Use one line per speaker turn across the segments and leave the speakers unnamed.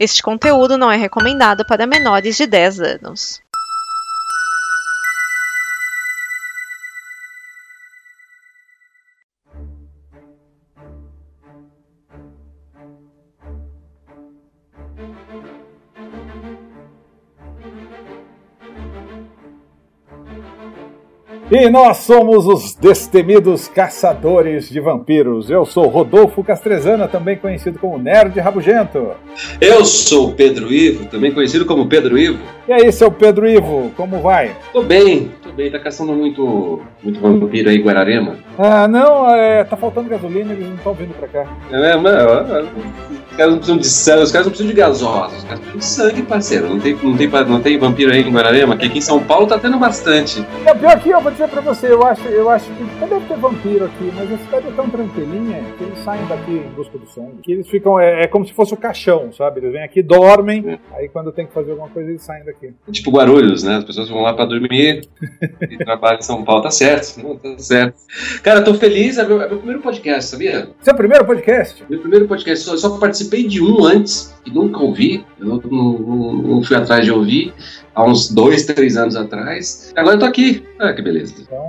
Este conteúdo não é recomendado para menores de 10 anos.
E nós somos os destemidos caçadores de vampiros. Eu sou Rodolfo Castrezana, também conhecido como Nerd Rabugento.
Eu sou Pedro Ivo, também conhecido como Pedro Ivo.
E aí, seu Pedro Ivo, como vai?
Tô bem, tô bem. Tá caçando muito, muito vampiro aí em Guararema?
Ah, não, é, tá faltando gasolina, eles não estão vindo pra cá.
É, mano, os caras não precisam de sangue, os caras não precisam de gasosa, os caras precisam de sangue, parceiro. Não tem, não tem, não tem vampiro aí em Guararema, que aqui em São Paulo tá tendo bastante.
É pior que eu vou dizer pra você, eu acho, eu acho que deve ter vampiro aqui, mas a cidade é tão tranquilinha que eles saem daqui em busca do sangue. Que eles ficam, é, é como se fosse o caixão, sabe? Eles vêm aqui, dormem,
É.
aí quando tem que fazer alguma coisa eles saem daqui.
Tipo Guarulhos, né? As pessoas vão lá pra dormir e trabalham em São Paulo. Tá certo, não, tá certo. Cara, eu tô feliz, é meu, é meu primeiro podcast, sabia?
Seu primeiro podcast?
Meu primeiro podcast, só, só participei de um antes, e nunca ouvi, eu não, não- não fui atrás de ouvir, há uns dois, três anos atrás. Agora eu tô aqui. Ah, que beleza.
Então,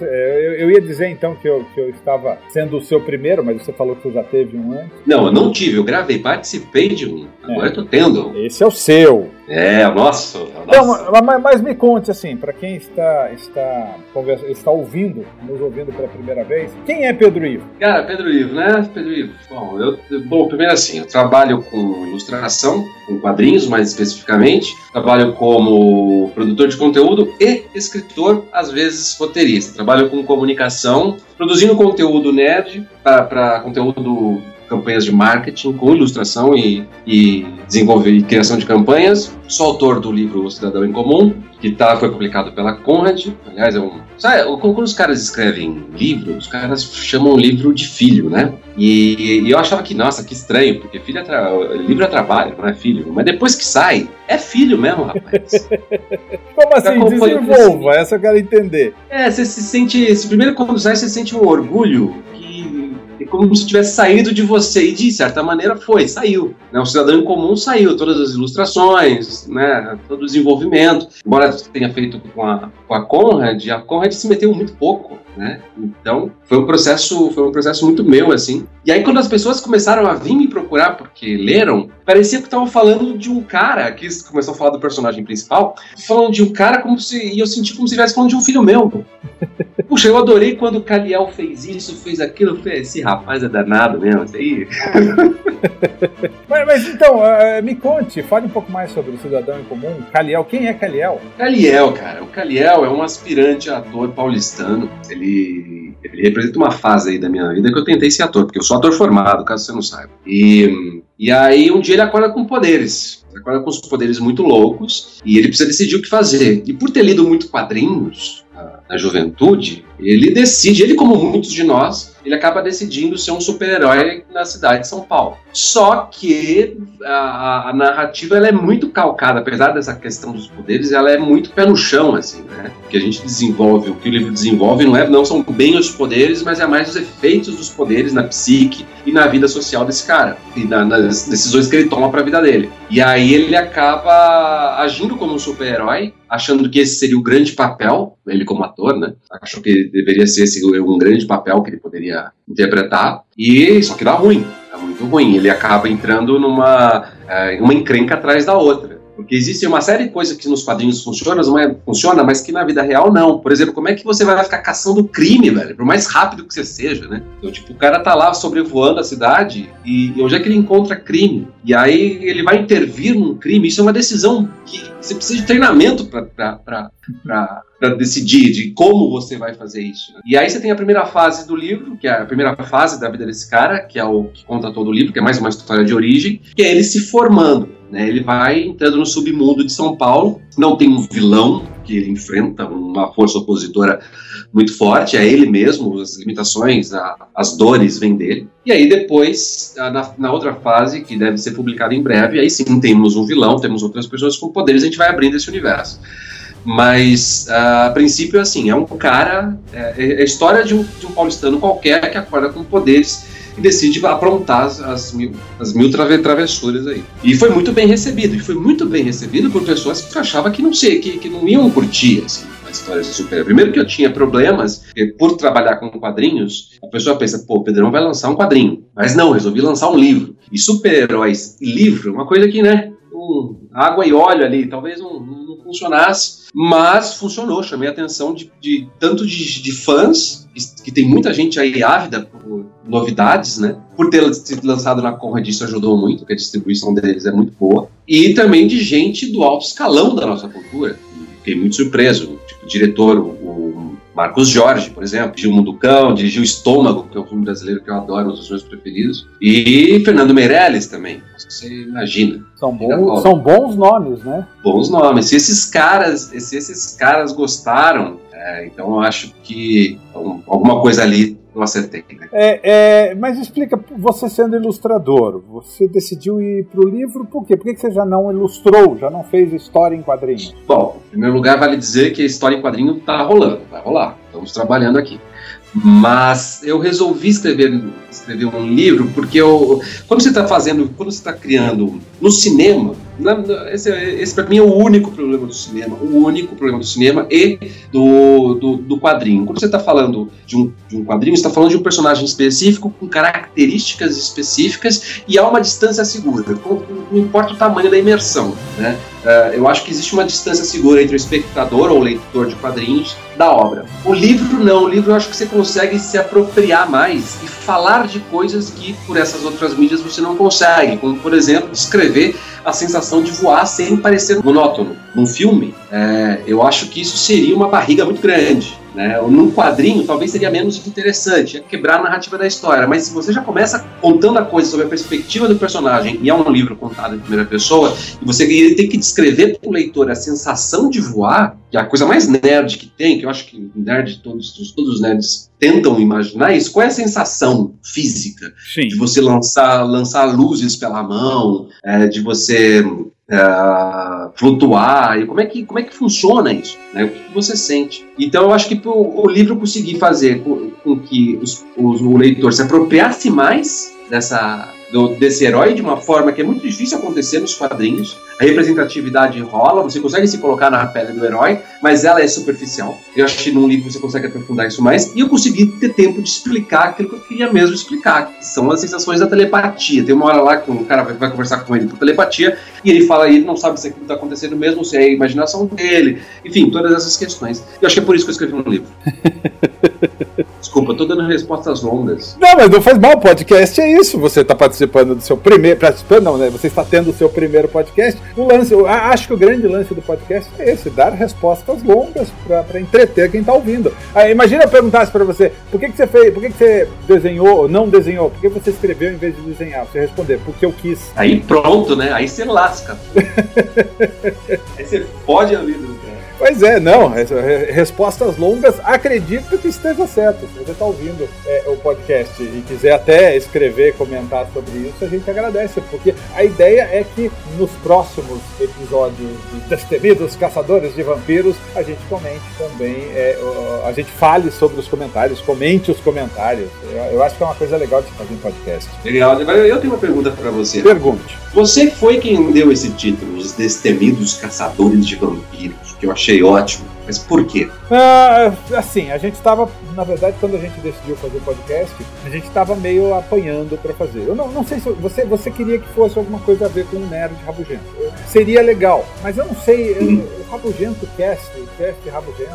é, eu, eu ia dizer então que eu, que eu estava sendo o seu primeiro, mas você falou que você já teve um antes.
Não, eu não tive, eu gravei, participei de um. Agora eu tô tendo.
Esse é o seu.
É, o nosso. o
Então,
nosso.
mas, mas me conte assim, para quem está, está, conversa- está ouvindo, nos ouvindo pela primeira vez, quem é Pedro Ivo?
Cara, Pedro Ivo, né? Pedro Ivo. Bom, eu, bom, primeiro assim, eu trabalho com ilustração, com quadrinhos mais especificamente. Trabalho como produtor de conteúdo e escritor, às vezes roteirista. Trabalho com comunicação, produzindo conteúdo nerd para conteúdo campanhas de marketing com ilustração e, e desenvolver e criação de campanhas. Sou autor do livro O Cidadão em Comum, que tá, foi publicado pela Conrad. Aliás, é um. Sabe, quando os caras escrevem livro, os caras chamam o livro de filho, né? E, e eu achava que, nossa, que estranho, porque filho é tra... livro é trabalho, não é filho. Mas depois que sai, é filho mesmo, rapaz.
Como assim? Desenvolva, essa eu quero entender.
É, você se sente. Primeiro, quando sai, você sente um orgulho é como se tivesse saído de você. E de certa maneira foi, saiu. Né? O cidadão em comum saiu, todas as ilustrações, né? todo o desenvolvimento. Embora tenha feito com a, com a Conrad, a Conrad se meteu muito pouco. Né? Então foi um processo foi um processo muito meu assim e aí quando as pessoas começaram a vir me procurar porque leram parecia que estavam falando de um cara que começou a falar do personagem principal falando de um cara como se e eu senti como se estivesse falando de um filho meu Puxa, eu adorei quando o Caliel fez isso, fez aquilo. Falei, esse rapaz é danado mesmo, isso aí.
Mas, mas então, eh, me conte, fale um pouco mais sobre o Cidadão em Comum. Caliel, quem é Caliel?
Caliel, cara. O Caliel é um aspirante ator paulistano. Ele, ele representa uma fase aí da minha vida que eu tentei ser ator, porque eu sou ator formado, caso você não saiba. E, e aí um dia ele acorda com poderes. Ele acorda com os poderes muito loucos e ele precisa decidir o que fazer. E por ter lido muito quadrinhos ah, na juventude, ele decide, ele como muitos de nós, ele acaba decidindo ser um super-herói na cidade de São Paulo. Só que a, a narrativa é muito calcada, apesar dessa questão dos poderes, ela é muito pé no chão, assim, né? O que a gente desenvolve, o que o livro desenvolve não, é, não são bem os poderes, mas é mais os efeitos dos poderes na psique e na vida social desse cara, e na- nas decisões que ele toma para a vida dele. E aí ele acaba agindo como um super-herói, achando que esse seria o grande papel, ele como ator, né? Achou que deveria ser esse um grande papel que ele poderia interpretar, e só que dá ruim, dá muito ruim. Ele acaba entrando numa eh, uma encrenca atrás da outra. Porque existe uma série de coisas que nos quadrinhos funcionam, mas, funciona, mas que na vida real não. Por exemplo, como é que você vai ficar caçando crime, velho? Por mais rápido que você seja, né? Então, tipo, o cara tá lá sobrevoando a cidade e onde é que ele encontra crime? E aí ele vai intervir num crime. Isso é uma decisão que você precisa de treinamento pra pra decidir de como você vai fazer isso. né? E aí você tem a primeira fase do livro, que é a primeira fase da vida desse cara, que é o que conta todo o livro, que é mais uma história de origem, que é ele se formando. Né? Ele vai entrando no submundo de São Paulo, não tem um vilão que ele enfrenta, uma força opositora muito forte, é ele mesmo, as limitações, a- as dores vêm dele. E aí depois, na, na outra fase, que deve ser publicada em breve, aí sim temos um vilão, temos outras pessoas com poderes, a gente vai abrindo esse universo. Mas, a princípio, assim, é um cara. É, é a história de um, de um paulistano qualquer que acorda com poderes e decide aprontar as, mil, as mil trave, travessuras aí. E foi muito bem recebido, e foi muito bem recebido por pessoas que achavam que não sei, que, que não iam curtir, assim as histórias de super Primeiro que eu tinha problemas, por trabalhar com quadrinhos, a pessoa pensa, pô, o Pedrão vai lançar um quadrinho. Mas não, resolvi lançar um livro. E super-heróis e livro, uma coisa que, né, um, água e óleo ali, talvez não, não, funcionasse, mas funcionou, chamei a atenção de, de tanto de, de, fãs, que tem muita gente aí ávida por novidades, né? Por ter sido lançado na Conrad, isso ajudou muito, porque a distribuição deles é muito boa, e também de gente do alto escalão da nossa cultura. Fiquei muito surpreso, tipo, o diretor, o Marcos Jorge, por exemplo, dirigiu Mundo Cão, dirigiu Estômago, que é um filme brasileiro que eu adoro, um dos meus preferidos, e Fernando Meirelles também, você imagina.
São bons, são bons nomes, né?
Bons nomes. Se esses caras, se esses caras gostaram, é, então eu acho que alguma coisa ali eu acertei. Né?
É, é, mas explica, você sendo ilustrador, você decidiu ir para o livro por quê? Por que você já não ilustrou, já não fez história em quadrinhos?
Bom, em primeiro lugar, vale dizer que a história em quadrinho está rolando, vai rolar. Estamos trabalhando aqui. Mas eu resolvi escrever, escrever um livro porque eu, quando você está fazendo, quando você está criando no cinema, esse, esse para mim é o único problema do cinema, o único problema do cinema e do, do, do quadrinho. Quando você está falando de um, de um quadrinho, você está falando de um personagem específico, com características específicas e há uma distância segura, não importa o tamanho da imersão. Né? Uh, eu acho que existe uma distância segura entre o espectador ou o leitor de quadrinhos da obra. O livro não, o livro eu acho que você consegue se apropriar mais e falar de coisas que por essas outras mídias você não consegue, como por exemplo escrever a sensação de voar sem parecer monótono. Num filme, é, eu acho que isso seria uma barriga muito grande. Né? Num quadrinho, talvez seria menos interessante, é quebrar a narrativa da história. Mas se você já começa contando a coisa sobre a perspectiva do personagem, e é um livro contado em primeira pessoa, e você tem que descrever para o leitor a sensação de voar, que é a coisa mais nerd que tem, que eu acho que nerd, todos, todos os nerds tentam imaginar isso, qual é a sensação física Sim. de você lançar, lançar luzes pela mão, é, de você é, flutuar, e como é, que, como é que funciona isso, né? o que você sente. Então eu acho que o, o livro conseguir fazer com, com que os, os, o leitor se apropriasse mais dessa, do, desse herói de uma forma que é muito difícil acontecer nos quadrinhos. A representatividade rola, você consegue se colocar na pele do herói, mas ela é superficial. Eu acho que num livro você consegue aprofundar isso mais. E eu consegui ter tempo de explicar aquilo que eu queria mesmo explicar, que são as sensações da telepatia. Tem uma hora lá que o cara vai, vai conversar com ele por telepatia e ele fala, e ele não sabe se aquilo está acontecendo mesmo, se é a imaginação dele. Enfim, todas essas questões. Eu acho que é por isso que eu escrevi um livro. Desculpa, tô dando respostas longas.
Não, mas não faz mal, o podcast é isso. Você está participando do seu primeiro. Participando, não, né? Você está tendo o seu primeiro podcast. O lance, eu acho que o grande lance do podcast é esse: dar respostas longas para entreter quem está ouvindo. Aí, imagina eu perguntasse para você: por que, que você fez, por que, que você desenhou ou não desenhou? Por que você escreveu em vez de desenhar? Você responder, porque eu quis.
Aí pronto, né? Aí você lasca. Aí você pode a vida.
Pois é, não. Respostas longas, acredito que esteja certo. Se você está ouvindo é, o podcast e quiser até escrever, comentar sobre isso, a gente agradece, porque a ideia é que nos próximos episódios de Destemidos Caçadores de Vampiros, a gente comente também, é, a gente fale sobre os comentários, comente os comentários. Eu, eu, acho que é uma coisa legal de fazer um podcast.
Legal. Eu tenho uma pergunta para você.
Pergunte.
Você foi quem deu esse título, Os Destemidos Caçadores de Vampiros que eu achei ótimo. Mas por quê?
Ah, assim, a gente estava, na verdade, quando a gente decidiu fazer o podcast, a gente estava meio apanhando para fazer. Eu não, não sei se você, você queria que fosse alguma coisa a ver com o nerd rabugento. Seria legal, mas eu não sei. Hum. o Rabugento Cast, o Cast Rabugento,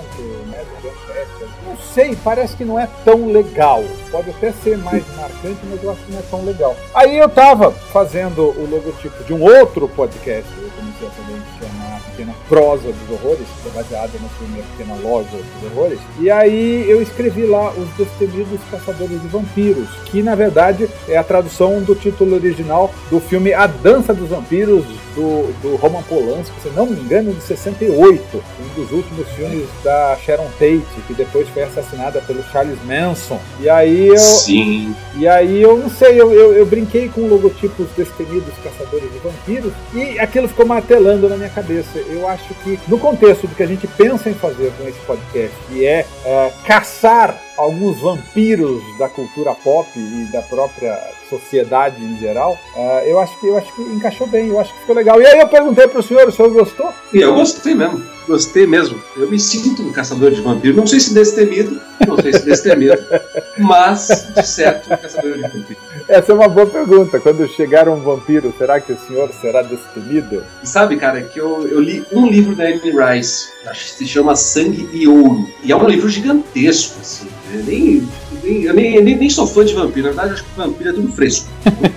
Nerd Rabugento Cast, não sei, parece que não é tão legal. Pode até ser mais marcante, mas eu acho que não é tão legal. Aí eu estava fazendo o logotipo de um outro podcast, eu comecei a fazer Pequena Prosa dos Horrores, que é baseada no filme A Pequena Loja dos Horrores. E aí eu escrevi lá Os Destemidos Caçadores de Vampiros, que na verdade é a tradução do título original do filme A Dança dos Vampiros, do, do Roman Polanski, se não me engano, de 68, um dos últimos filmes da Sharon Tate, que depois foi assassinada pelo Charles Manson. E aí eu.
Sim.
E aí eu não sei, eu, eu, eu brinquei com o logotipo Destemidos Caçadores de Vampiros, e aquilo ficou martelando na minha cabeça. Eu acho que, no contexto do que a gente pensa em fazer com esse podcast, que é uh, caçar alguns vampiros da cultura pop e da própria sociedade em geral, uh, eu acho que eu acho que encaixou bem, eu acho que ficou legal. E aí eu perguntei pro senhor, o senhor gostou?
E eu gostei mesmo, gostei mesmo. Eu me sinto um caçador de vampiros, não sei se destemido, não sei se destemido, mas de certo um caçador de vampiros.
Essa é uma boa pergunta. Quando chegar um vampiro, será que o senhor será destemido?
Sabe, cara, que eu, eu li um livro da Anne Rice, acho que se chama Sangue e Ouro, e é um livro gigantesco, assim. Né? Nem, nem, eu nem, nem, nem, sou fã de vampiro, na verdade acho que vampiro é tudo fresco.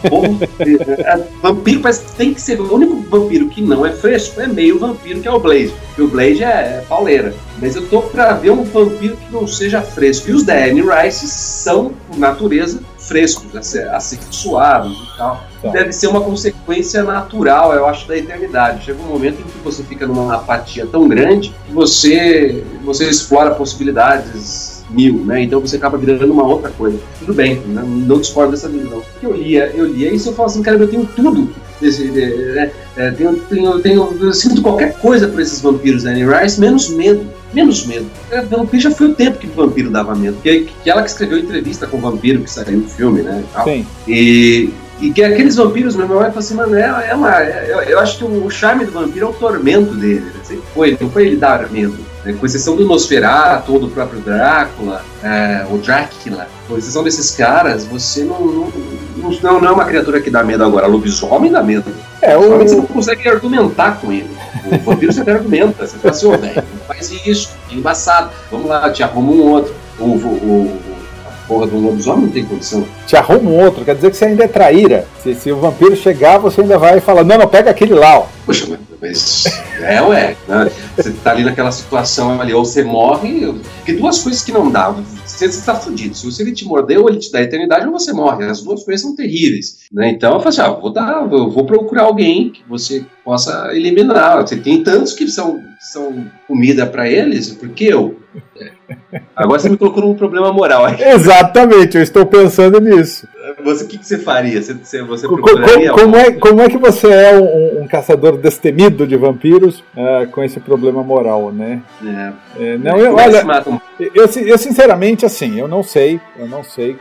Bom, é, vampiro parece que tem que ser. O único vampiro que não é fresco é meio vampiro, que é o Blade. E o Blade é, é pauleira. Mas eu tô pra ver um vampiro que não seja fresco. E os da Anne Rice são, por natureza, frescos, assexuados e tal. Tá. Deve ser uma consequência natural, eu acho, da eternidade. Chega um momento em que você fica numa apatia tão grande que você, você explora possibilidades mil, né? Então você acaba virando uma outra coisa. Tudo bem, né? não discordo dessa visão. Eu lia, eu lia isso e eu falo assim, cara, eu tenho tudo. Desse, né? é, tenho, tenho, tenho, eu sinto qualquer coisa por esses vampiros da Annie Rice, menos medo. Menos medo. É, vampiro já foi o tempo que o vampiro dava medo. Que, que ela que escreveu entrevista com o vampiro que saiu no filme, né? E, Sim. e e que aqueles vampiros, meu irmão, fala assim, mano, é, é uma. É, eu, eu, acho que o charme do vampiro é o tormento dele. Né? Sempre foi, não foi ele dar medo. Né? Com exceção do Nosferatu, ou do próprio Drácula, é, o Drácula, com exceção desses caras, você não, não, não, não é uma criatura que dá medo agora. Lobisomem dá medo. É, o... Você não consegue argumentar com ele. O vampiro você argumenta, você fala assim, ô oh, velho, faz isso, é embaçado. Vamos lá, te arruma um outro. O, o, o, porra do lobisomem não tem condição.
Te arruma um outro, quer dizer que você ainda é traíra. Se, se o vampiro chegar, você ainda vai falar, não, não, pega aquele lá, ó.
Poxa, mas é, ué. Né? Você tá ali naquela situação ali, ou você morre. Porque duas coisas que não dá. Você está fudido. Se ele te mordeu, ou ele te dá eternidade, ou você morre. As duas coisas são terríveis. Né? Então eu falei assim: ah, vou dar, eu vou procurar alguém que você possa eliminar. Você tem tantos que são, são comida para eles, porque eu. Agora você me colocou num problema moral.
Exatamente, eu estou pensando nisso.
Você, o que, que você faria? Você, você
procuraria como, como, é, como é que você é um, um caçador destemido de vampiros uh, com esse problema moral, né? É. É, não, eu, olha, eu, eu, sinceramente, assim, eu não sei, eu não sei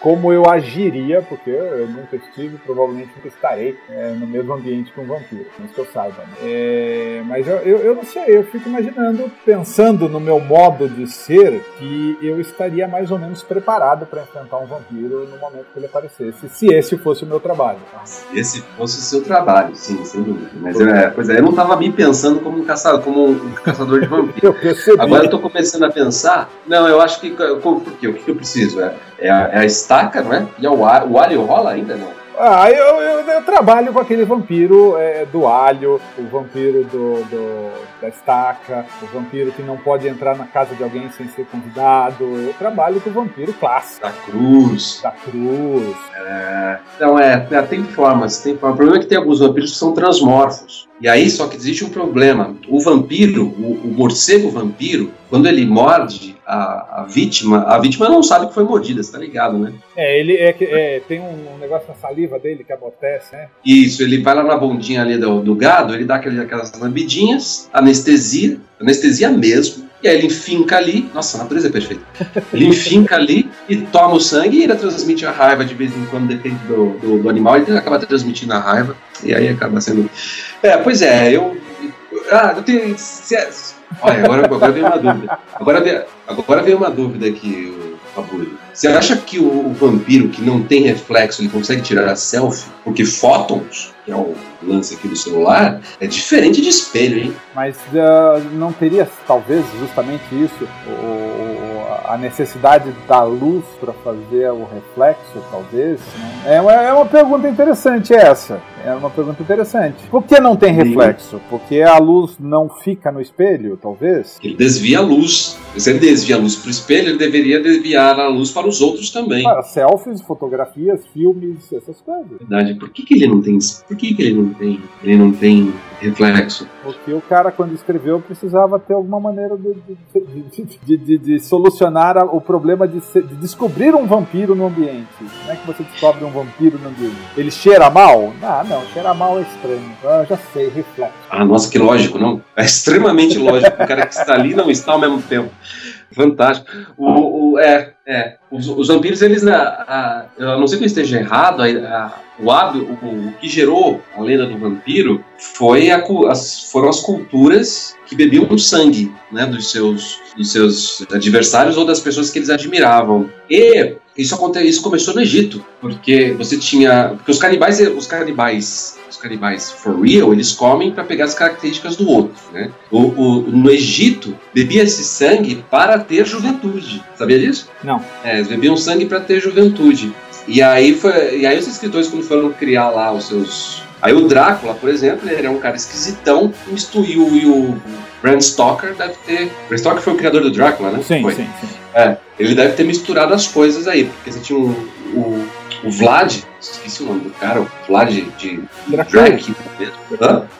como eu agiria, porque eu nunca estive, provavelmente nunca estarei é, no mesmo ambiente que um vampiro, não que eu saiba. Né? É, mas eu, eu, eu não sei, eu fico imaginando, pensando no meu modo de ser, que eu estaria mais ou menos preparado para enfrentar um vampiro no momento que ele aparecesse, se esse fosse o meu trabalho.
Tá? Se esse fosse o seu trabalho, sim, sem dúvida. Mas eu, é, pois é, eu não estava me pensando como um caçador, como um caçador de vampiro. Agora eu estou começando a pensar, não, eu acho que, por quê? O que eu preciso? É, é, a, é a estaca, não é? E é o, o alho rola ainda, não?
Ah, eu, eu, eu, trabalho com aquele vampiro é, do alho, o vampiro do, do, da estaca, o vampiro que não pode entrar na casa de alguém sem ser convidado. Eu trabalho com o vampiro clássico.
Da cruz.
Da cruz.
É, então, é, é, tem formas, tem formas. O problema é que tem alguns vampiros que são transmorfos. E aí, só que existe um problema. O vampiro, o, o morcego vampiro, quando ele morde a, a, vítima, a vítima não sabe que foi mordida, você tá ligado, né?
É, ele é, é tem um, negócio na saliva dele que amortece, né?
Isso, ele vai lá na bundinha ali do, do gado, ele dá aquele, aquelas lambidinhas, anestesia, anestesia mesmo, e aí ele enfinca ali, nossa, a natureza é perfeita. Ele enfinca ali e toma o sangue e ele transmite a raiva de vez em quando, depende do, do, do animal, ele acaba transmitindo a raiva, e aí acaba sendo. É, pois é, eu. Ah, eu tenho. Se, olha, agora, agora veio uma dúvida. Agora veio, agora veio uma dúvida aqui, Fabulho. Você acha que o, o, vampiro que não tem reflexo ele consegue tirar a selfie? Porque fótons, que é o lance aqui do celular, é diferente de espelho, hein?
Mas uh, não teria, talvez, justamente isso, o, a necessidade da luz para fazer o reflexo, talvez? Né? É, uma, é uma pergunta interessante essa. É uma pergunta interessante. Por que não tem reflexo? Porque a luz não fica no espelho, talvez?
Ele desvia a luz. Se ele desvia a luz para o espelho, ele deveria desviar a luz para os outros também. Para
selfies, fotografias, filmes, essas coisas.
Verdade. Por que, que ele não tem? Por que, que ele não tem? Ele não tem reflexo.
Porque o cara, quando escreveu, precisava ter alguma maneira de, de, de, de solucionar o problema de, descobrir um vampiro no ambiente. Como é que você descobre um vampiro no ambiente? Ele cheira mal? Ah, não, cheira mal é estranho. Ah, já sei, reflexo.
Ah, nossa, que lógico, não? É extremamente lógico. o cara que está ali não está ao mesmo tempo. Fantástico. O, o, é, é. Os, os vampiros, eles. A, a, eu não sei que eu esteja errado, a, o, hábito, o, o, que gerou a lenda do vampiro foi a, as, foram as culturas que bebiam sangue né, dos, seus, dos seus adversários ou das pessoas que eles admiravam. E isso, isso começou no Egito, porque você tinha. Porque os canibais, os canibais canibais for real, eles comem para pegar as características do outro, né? O, o, no Egito, bebia-se sangue para ter juventude. Sabia disso?
Não.
É, eles bebiam sangue para ter juventude. E aí, foi, e aí os escritores, quando foram criar lá os seus... Aí o Drácula, por exemplo, ele era um cara esquisitão, e o, e o Bram Stoker deve ter... Bram Stoker foi o criador do Drácula, né?
Sim,
foi.
sim, sim.
É, ele deve ter misturado as coisas aí, porque você tinha um, o, o Vlad, esqueci o nome do cara, o Vlad de
Dracul.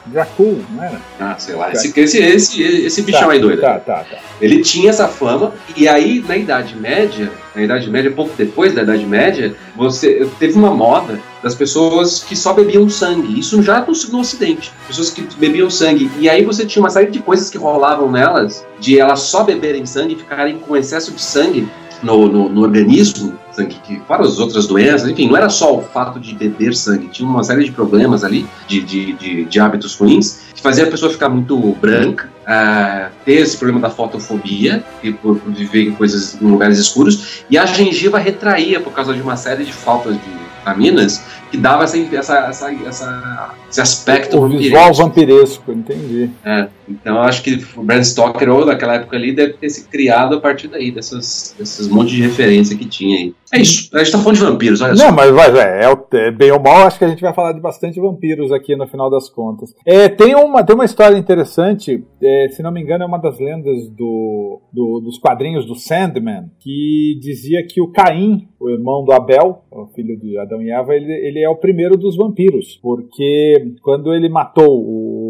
Dracul, não era?
Ah, sei lá, esse, esse, esse, esse bichão
tá,
aí doido.
Tá, tá, tá.
Ele tinha essa fama, e aí na Idade Média, na Idade Média, pouco depois da Idade Média, você teve uma moda das pessoas que só bebiam sangue. Isso já no, no Ocidente. Pessoas que bebiam sangue. E aí você tinha uma série de coisas que rolavam nelas, de elas só beberem sangue e ficarem com excesso de sangue no, no, no organismo, sangue que, para as outras doenças, enfim, não era só o fato de beber sangue, tinha uma série de problemas ali, de, de, de, de hábitos ruins, que fazia a pessoa ficar muito branca, uh, ter esse problema da fotofobia, e por, por, viver em coisas em lugares escuros, e a gengiva retraía por causa de uma série de faltas de vitaminas que dava essa, essa, essa, essa esse aspecto
o visual vampiresco, entendi.
É, então acho que o Bram Stoker ou daquela época ali deve ter se criado a partir daí dessas, desses montes de referência que tinha aí. É isso, a gente tá falando de vampiros, olha
Não,
só.
mas vai, é, é, bem ou mal, acho que a gente vai falar de bastante vampiros aqui no final das contas. É, tem, uma, tem uma história interessante, é, se não me engano, é uma das lendas do, do, dos quadrinhos do Sandman, que dizia que o Caim, o irmão do Abel, o filho de Adão e Eva, ele, ele é o primeiro dos vampiros, porque quando ele matou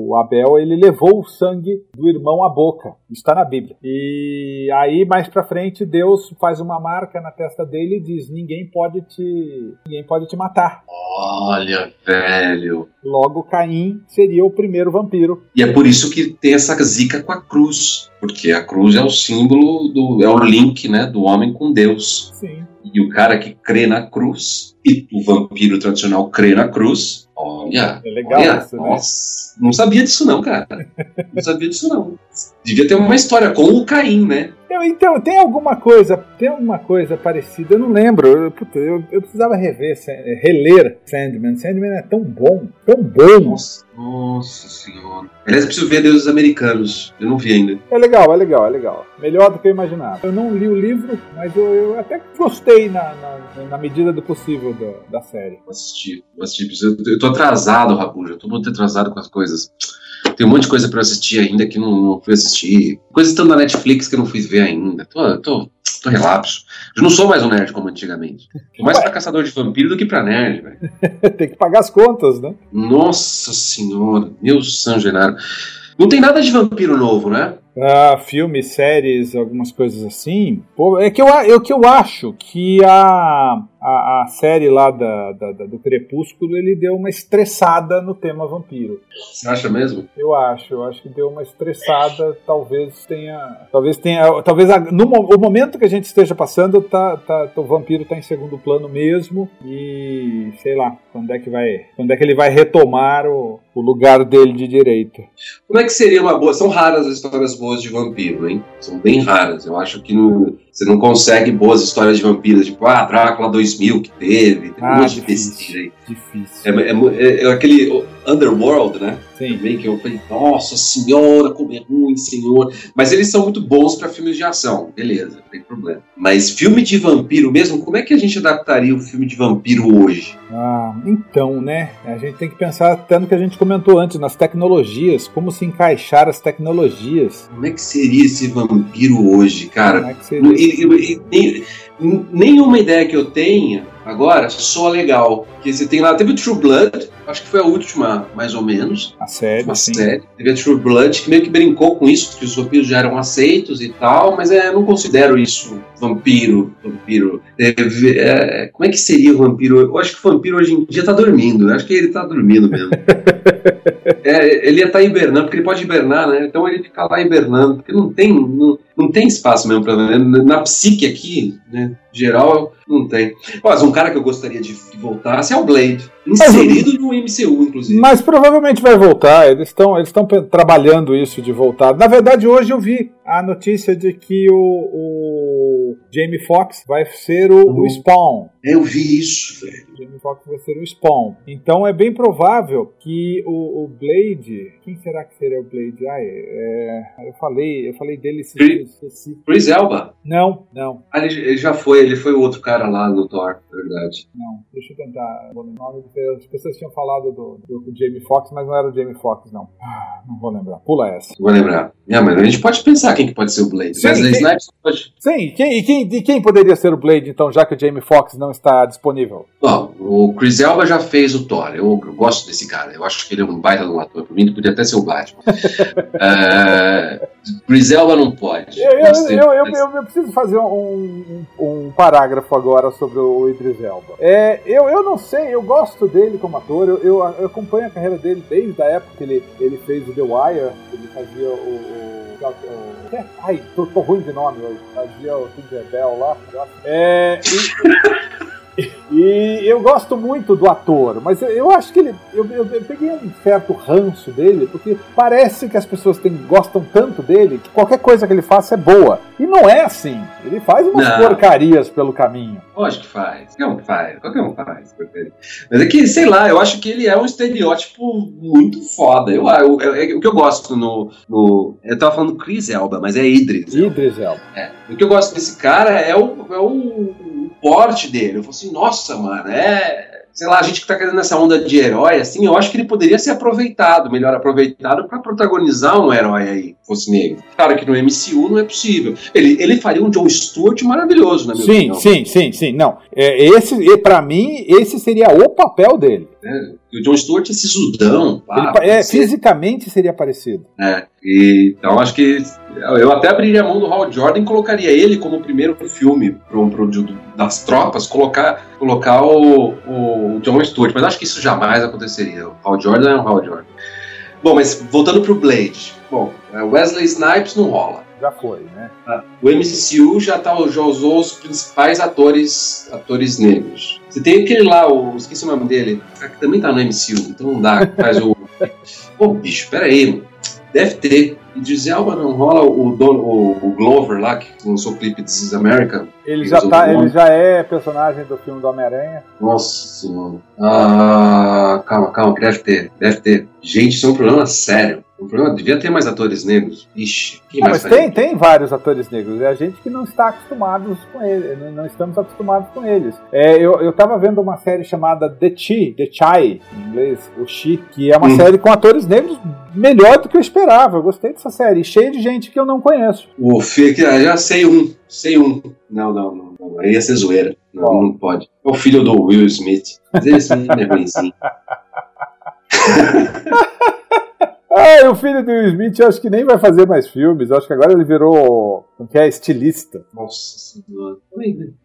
o Abel, ele levou o sangue do irmão à boca. Está na Bíblia. E aí, mais pra frente, Deus faz uma marca na testa dele e diz: ninguém pode te, ninguém pode te matar.
Olha, velho.
Logo, Caim seria o primeiro vampiro.
E é por isso que tem essa zica com a cruz. Porque a cruz é o símbolo, do, é o link né, do homem com Deus.
Sim.
E o cara que crê na cruz, e o vampiro tradicional crê na cruz, olha.
É legal
olha,
isso, né?
nossa, Não sabia disso, não, cara. Não sabia disso, não. Devia ter uma história com o Caim, né?
Eu, então, tem alguma coisa, tem alguma coisa parecida, eu não lembro. Eu, puta, eu, eu precisava rever, reler Sandman. Sandman é tão bom, tão bom.
Nossa, nossa senhora. Aliás, eu preciso ver Deuses Americanos. Eu não vi ainda.
É legal, é legal, é legal. Melhor do que eu imaginava. Eu não li o livro, mas eu, eu até gostei na, na, na, medida do possível da, da série.
Vou assistir, vou assistir. Eu, eu tô atrasado, Rabuja. Eu tô muito atrasado com as coisas. Tem um monte de coisa pra assistir ainda que não, não fui assistir. Coisas estão na Netflix que eu não fui ver ainda. Tô, tô, tô relapso. Eu não sou mais um nerd como antigamente. Tô mais pra caçador de vampiro do que pra nerd, velho.
Tem que pagar as contas, né?
Nossa senhora, meu São Genaro. Não tem nada de vampiro novo, né?
Uh, filmes, séries, algumas coisas assim. Pô, é que eu, eu, que eu acho que a, a, a série lá da, da, da, do Crepúsculo ele deu uma estressada no tema vampiro.
Você acha mesmo?
Eu acho, eu acho que deu uma estressada, talvez tenha. Talvez tenha. Talvez a, no o momento que a gente esteja passando, tá, tá, o vampiro tá em segundo plano mesmo. E sei lá, quando é que vai. Quando é que ele vai retomar o, o lugar dele de direita.
Como é que seria uma boa. São raras as histórias boas boas de vampiro, hein? São bem raras. Eu acho que você não consegue boas histórias de vampiros, tipo, ah, Drácula 2000 que teve, tem
ah,
um monte de aí.
Difícil.
É, é, é, aquele Underworld, né?
Sim.
Também que eu falei, nossa senhora, como é ruim, senhor. Mas eles são muito bons para filmes de ação, beleza, não tem problema. Mas filme de vampiro mesmo, como é que a gente adaptaria o filme de vampiro hoje?
Ah, então, né? A gente tem que pensar até no que a gente comentou antes, nas tecnologias, como se encaixar as tecnologias.
Como é que seria esse vampiro hoje, cara?
Como é que seria?
E, e, e, nem, nenhuma ideia que eu tenha agora soa legal. Que você tem lá, teve o True Blood, acho que foi a última, mais ou menos.
A série,
Uma
sim.
série. Teve a True Blood, que meio que brincou com isso, que os vampiros já eram aceitos e tal, mas é, eu não considero isso vampiro. Vampiro. É, é, como é que seria o vampiro? Eu acho que o vampiro hoje em dia tá dormindo. Eu acho que ele tá dormindo mesmo. É, ele ia estar hibernando, porque ele pode hibernar, né? Então ele fica lá hibernando, porque não tem, não, não tem espaço mesmo pra Na psique aqui, né? Geral, não tem. Mas um cara que eu gostaria de que voltasse é o Blade. Inserido no MCU, inclusive.
Mas provavelmente vai voltar. Eles estão eles trabalhando isso de voltar. Na verdade, hoje eu vi a notícia de que o, o Jamie Foxx vai ser o, o Spawn.
Eu vi isso, velho.
O Jamie Foxx vai ser o Spawn. Então é bem provável que o, o Blade. Quem será que seria o Blade? Ah, é, eu falei, eu falei dele
Chris- Chris Elba.
Não, não,
Ah, ele, ele já foi, ele foi o outro cara lá no Thor, verdade.
não. Deixa eu tentar. o nome, porque As pessoas tinham falado do, do, do Jamie Foxx, mas não era o Jamie Foxx, não. Ah, Não vou lembrar. Pula essa.
Vou lembrar. É, mas a gente pode pensar quem que pode ser o Blade.
Sim,
Wesley
sim.
Snipes pode.
Sim, e quem, e quem, e quem poderia ser o Blade, então, já que o Jamie Foxx não está disponível?
Bom, o Chris Elba já fez o Thor. Eu, eu gosto desse cara. Eu acho que ele é um baita de um ator. Por mim, ele podia até ser o Batman. é, Chris Elba não pode.
Eu, eu, eu, eu, preciso fazer um, um, um parágrafo agora sobre o Idris Elba. É, eu, eu não sei, eu gosto dele como ator, eu, eu, eu acompanho a carreira dele desde a época que ele, ele fez o The Wire, ele fazia o. o- o- é, ai, tô, tô ruim de nome hoje. Fazia o Tinder Bell lá. É, e, e eu gosto muito do ator, mas eu, acho que ele. Eu, eu- eu peguei um certo ranço dele, porque parece que as pessoas têm- gostam tanto dele que qualquer coisa que ele faça é boa. E não é assim. Ele faz umas
Não.
porcarias pelo caminho.
Lógico que faz. Qualquer um faz. Qualquer um faz. Mas é que, sei lá, eu acho que ele é um estereótipo muito foda. Eu, eu- eu- é o que eu gosto no, no. Eu tava falando Chris Elba, mas é Idris.
Idris Elba.
É. O que eu gosto desse cara é o, é o, o porte dele. Eu falo assim, nossa, mano, é. Sei lá, a gente que tá querendo essa onda de herói, assim, eu acho que ele poderia ser aproveitado, melhor aproveitado, pra protagonizar um herói aí, fosse negro. Claro que no MCU não é possível. Ele, ele faria um John Stewart maravilhoso, na minha
Sim,
opinião.
sim, sim, sim. Não. É, esse, e para mim, esse seria o papel dele.
Né? O John Stewart é sisudão, pá,
Ele é,
ser.
fisicamente seria parecido.
É, e, então acho que eu até abriria a mão do Hal Jordan e colocaria ele como primeiro filme pro, pro- das tropas, colocar, colocar o, o John Stewart, mas acho que isso jamais aconteceria. O Hal Jordan é o Hal Jordan. Bom, mas voltando pro Blade. Bom, é, Wesley Snipes não rola.
Já foi, né?
O MCU já, tá, já usou os principais atores atores negros. Você tem aquele lá, o, esqueci o nome dele, ah, que também tá no MCU, então não dá, faz o. Pô, bicho, peraí, mano. Deve ter. Idris Elba não rola o, dono, o, o Glover lá, que lançou o clipe This is America.
Ele já, tá, ele já é personagem do filme do Homem-Aranha.
Nossa senhora. Ah, calma, calma, que deve ter, deve ter. Gente, isso é um problema sério. Problema, devia ter mais atores negros. Ixi, quem
Não,
mais
mas tem, tem vários atores negros. É a gente que não está acostumados com eles. Não, não estamos acostumados com eles. É, eu, eu tava vendo uma série chamada The Chi, The Chai, em inglês, o Chi, que é uma
Hum.
série com atores negros melhor do que eu esperava. Eu gostei dessa série. Cheia de gente que eu não conheço.
O Fê, que- ah, já sei um, sei um. Não, não, não, não. Aí ia ser zoeira. Não, não pode. É o filho do Will Smith. Mas esse é ruimzinho.
Ah, o filho do Will Smith, acho que nem vai fazer mais filmes. Eu acho que agora ele virou. Como que é? Estilista.
Nossa senhora.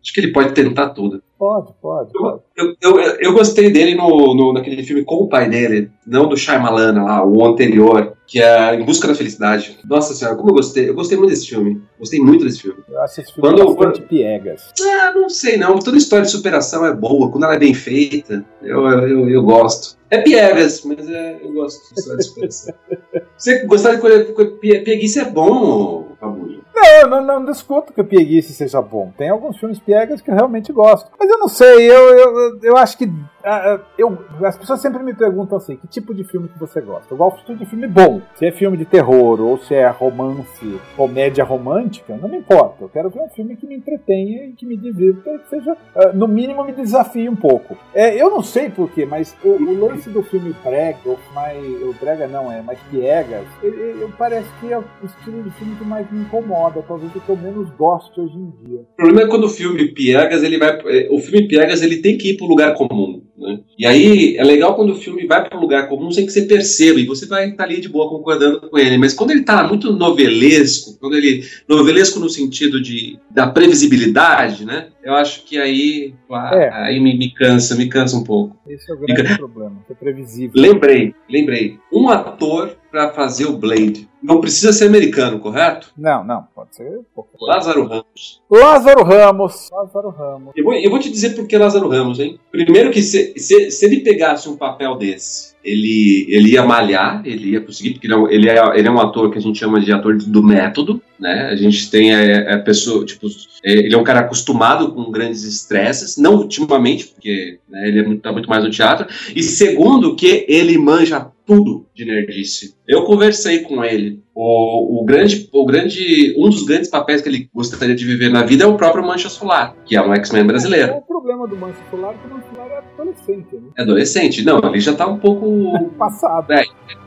Acho que ele pode tentar tudo.
Pode, pode, pode.
Eu, eu, eu gostei dele no, no, naquele filme com o pai dele, não do Shyamalan lá, o anterior, que é Em Busca da Felicidade. Nossa senhora, como eu gostei. Eu gostei muito desse filme. Gostei muito desse filme.
Eu acho esse filme
Quando-
bastante piegas.
Ah, não sei não. Toda história de superação é boa. Quando ela é bem feita, eu, eu, eu, eu gosto. É piegas, mas é, eu gosto de história de superação. Você gostar de coisa. coisa- pie- Pieguice é bom, Fabulho.
Eu não, não discuto que o Pieguice seja bom. Tem alguns filmes piegas que eu realmente gosto. Mas eu não sei, eu, eu, eu acho que. Ah, ah, eu, as pessoas sempre me perguntam assim: que tipo de filme que você gosta? Eu gosto de filme bom. Se é filme de terror ou se é romance, comédia romântica, não me importa. Eu quero ver um filme que me entretenha e que me divirta, que seja, ah, no mínimo, me desafie um pouco. É, eu não sei porquê, mas o, o lance do filme Brega, ou mais. O Brega não, é mais piegas, ele, ele- parece que é o estilo de filme que mais me incomoda, talvez o que eu menos gosto hoje em dia.
O problema é quando o filme Piegas, ele vai. é, O filme Piegas ele tem que ir pro lugar comum. Né? E aí é legal quando o filme vai para um lugar comum sem que você perceba, e você vai estar tá ali de boa concordando com ele. Mas quando ele está muito novelesco, quando ele. novelesco no sentido de, da previsibilidade, né? Eu acho que aí, é. aí me, me, cansa, me cansa um pouco.
Esse é o grande problema, é previsível.
Lembrei, lembrei. Um ator para fazer o Blade. Não precisa ser americano, correto?
Não, não, pode ser.
Lázaro Ramos.
Lázaro Ramos. Lázaro Ramos.
Eu vou, eu vou te dizer por que Lázaro Ramos, hein? Primeiro que se, se, se ele pegasse um papel desse, ele, ele ia malhar, ele ia conseguir, porque ele é, ele é um ator que a gente chama de ator do método, né? A gente tem a, é, a é pessoa, tipo, é, ele é um cara acostumado com grandes estresses, não ultimamente, porque né, ele é muito, tá muito mais no teatro, e segundo que ele manja tudo de nerdice. Eu conversei com ele. O, o, grande, o grande, um dos grandes papéis que ele gostaria de viver na vida é o próprio Mancha Solar, que é um X-Men brasileiro. É,
o problema do Mancha Solar é que o Mancha Solar é adolescente, né?
É adolescente. Não, ele já tá um pouco...
Passado.
É,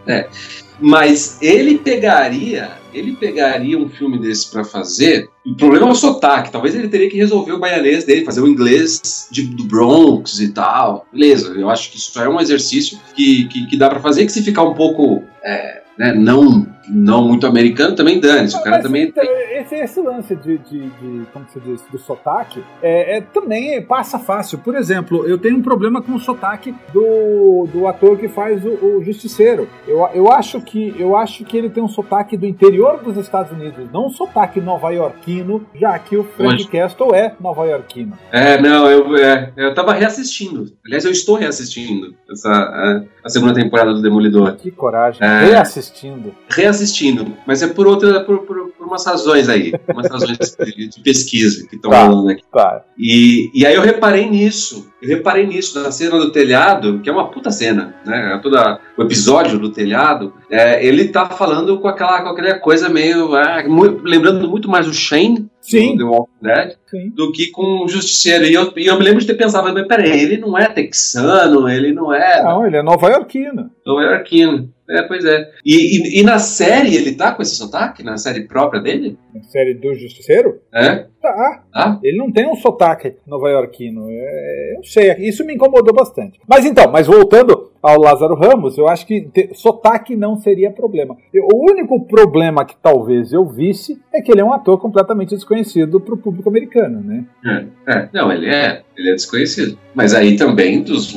é. Mas ele pegaria, ele pegaria um filme desse para fazer. O problema é o sotaque. Talvez ele teria que resolver o baianês dele, fazer o inglês de, do Bronx e tal. Beleza, eu acho que isso é um exercício que, que, que dá para fazer, que se ficar um pouco é, né, não não muito americano, também dane-se. O cara também.
Então, esse, esse lance de, de, de, como se diz, do sotaque é, é, também passa fácil. Por exemplo, eu tenho um problema com o sotaque do, do ator que faz o, o Justiceiro. Eu, eu, acho que, eu acho que ele tem um sotaque do interior dos Estados Unidos, não um sotaque nova-iorquino, já que o Frank Castle é nova-iorquino.
É, não, eu, é, eu tava reassistindo. Aliás, eu estou reassistindo essa, a, a segunda temporada do Demolidor.
Que coragem. É, reassistindo.
Reassistindo assistindo, mas é por outra, por, por, por umas razões aí, umas razões de, de pesquisa que estão tá, rolando aqui. Tá. E, e aí eu reparei nisso, eu reparei nisso na cena do telhado, que é uma puta cena, né? Toda o episódio do telhado, é, ele tá falando com aquela, com aquela coisa meio, é, muito, lembrando muito mais o Shane
Sim.
do The Walking Dead Sim. do que com o Justiceiro. E eu, e eu me lembro de ter pensado, mas peraí, ele não é texano, ele não é.
Não, ele é nova-iorquino.
Nova-iorquino. É, pois é. E, e, e, na série ele tá com esse sotaque? Na série própria dele?
Na série do Justiceiro?
É?
Tá. Ah? Ele não tem um sotaque nova-iorquino. É, eu sei, isso me incomodou bastante. Mas então, mas voltando ao Lázaro Ramos, eu acho que ter, sotaque não seria problema. O único problema que talvez eu visse é que ele é um ator completamente desconhecido para o público americano, né?
É, é, não, ele é, ele é desconhecido. Mas aí também dos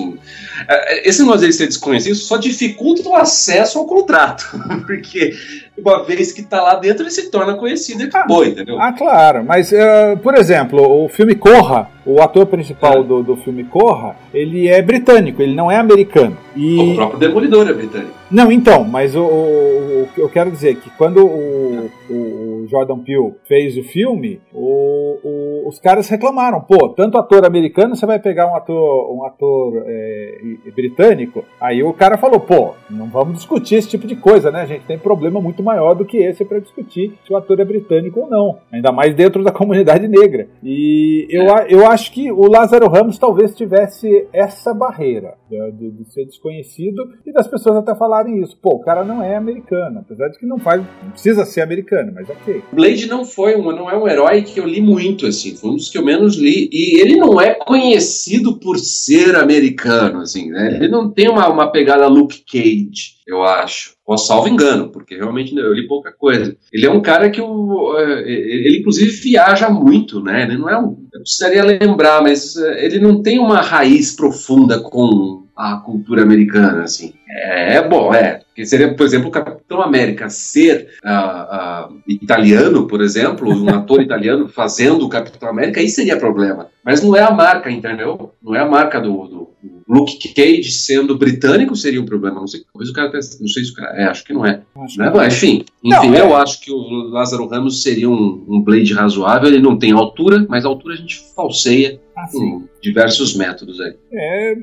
é, esse negócio de ser desconhecido só dificulta o acesso ao contrato, porque uma vez que está lá dentro ele se torna conhecido e acabou, entendeu?
Ah, claro. Mas, uh, por exemplo, o filme Corra, o ator principal é. do, do filme Corra, ele é britânico, ele não é americano.
E... O próprio Demolidor é britânico.
Não, então, mas o, o, eu quero dizer que quando o, o Jordan Peele fez o filme, o, os caras reclamaram, pô, tanto ator americano, você vai pegar um ator, um ator é, britânico? Aí o cara falou, pô, não vamos discutir esse tipo de coisa, né? A gente tem problema muito maior do que esse para discutir se o ator é britânico ou não, ainda mais dentro da comunidade negra. E eu, é. eu acho que o Lázaro Ramos talvez tivesse essa barreira de, de ser desconhecido e das pessoas até falar falarem isso. Pô, o cara não é americano, apesar de que não faz, não precisa ser americano, mas ok.
Blade não foi um, não é um herói que eu li muito, assim, foi um dos que eu menos li, e ele não é conhecido por ser americano, assim, né? Ele não tem uma, uma pegada Luke Cage, eu acho. Ou salvo engano, porque realmente eu li pouca coisa. Ele é um cara que é, ele inclusive viaja muito, né? Ele não é um, eu precisaria lembrar, mas é, ele não tem uma raiz profunda com a cultura americana, assim. É, é bom, é. Que seria, por exemplo, o Capitão América ser uh, uh, italiano, por exemplo, um ator italiano fazendo o Capitão América, aí seria problema. Mas não é a marca, entendeu? Não é a marca do, do Luke Cage sendo britânico seria um problema. Não sei, talvez o cara não sei se o cara, é, acho que não é. Acho não é? Enfim, enfim, não, eu é. acho que o Lázaro Ramos seria um, um Blade razoável. Ele não tem altura, mas a altura a gente falseia ah, com diversos métodos aí.
É,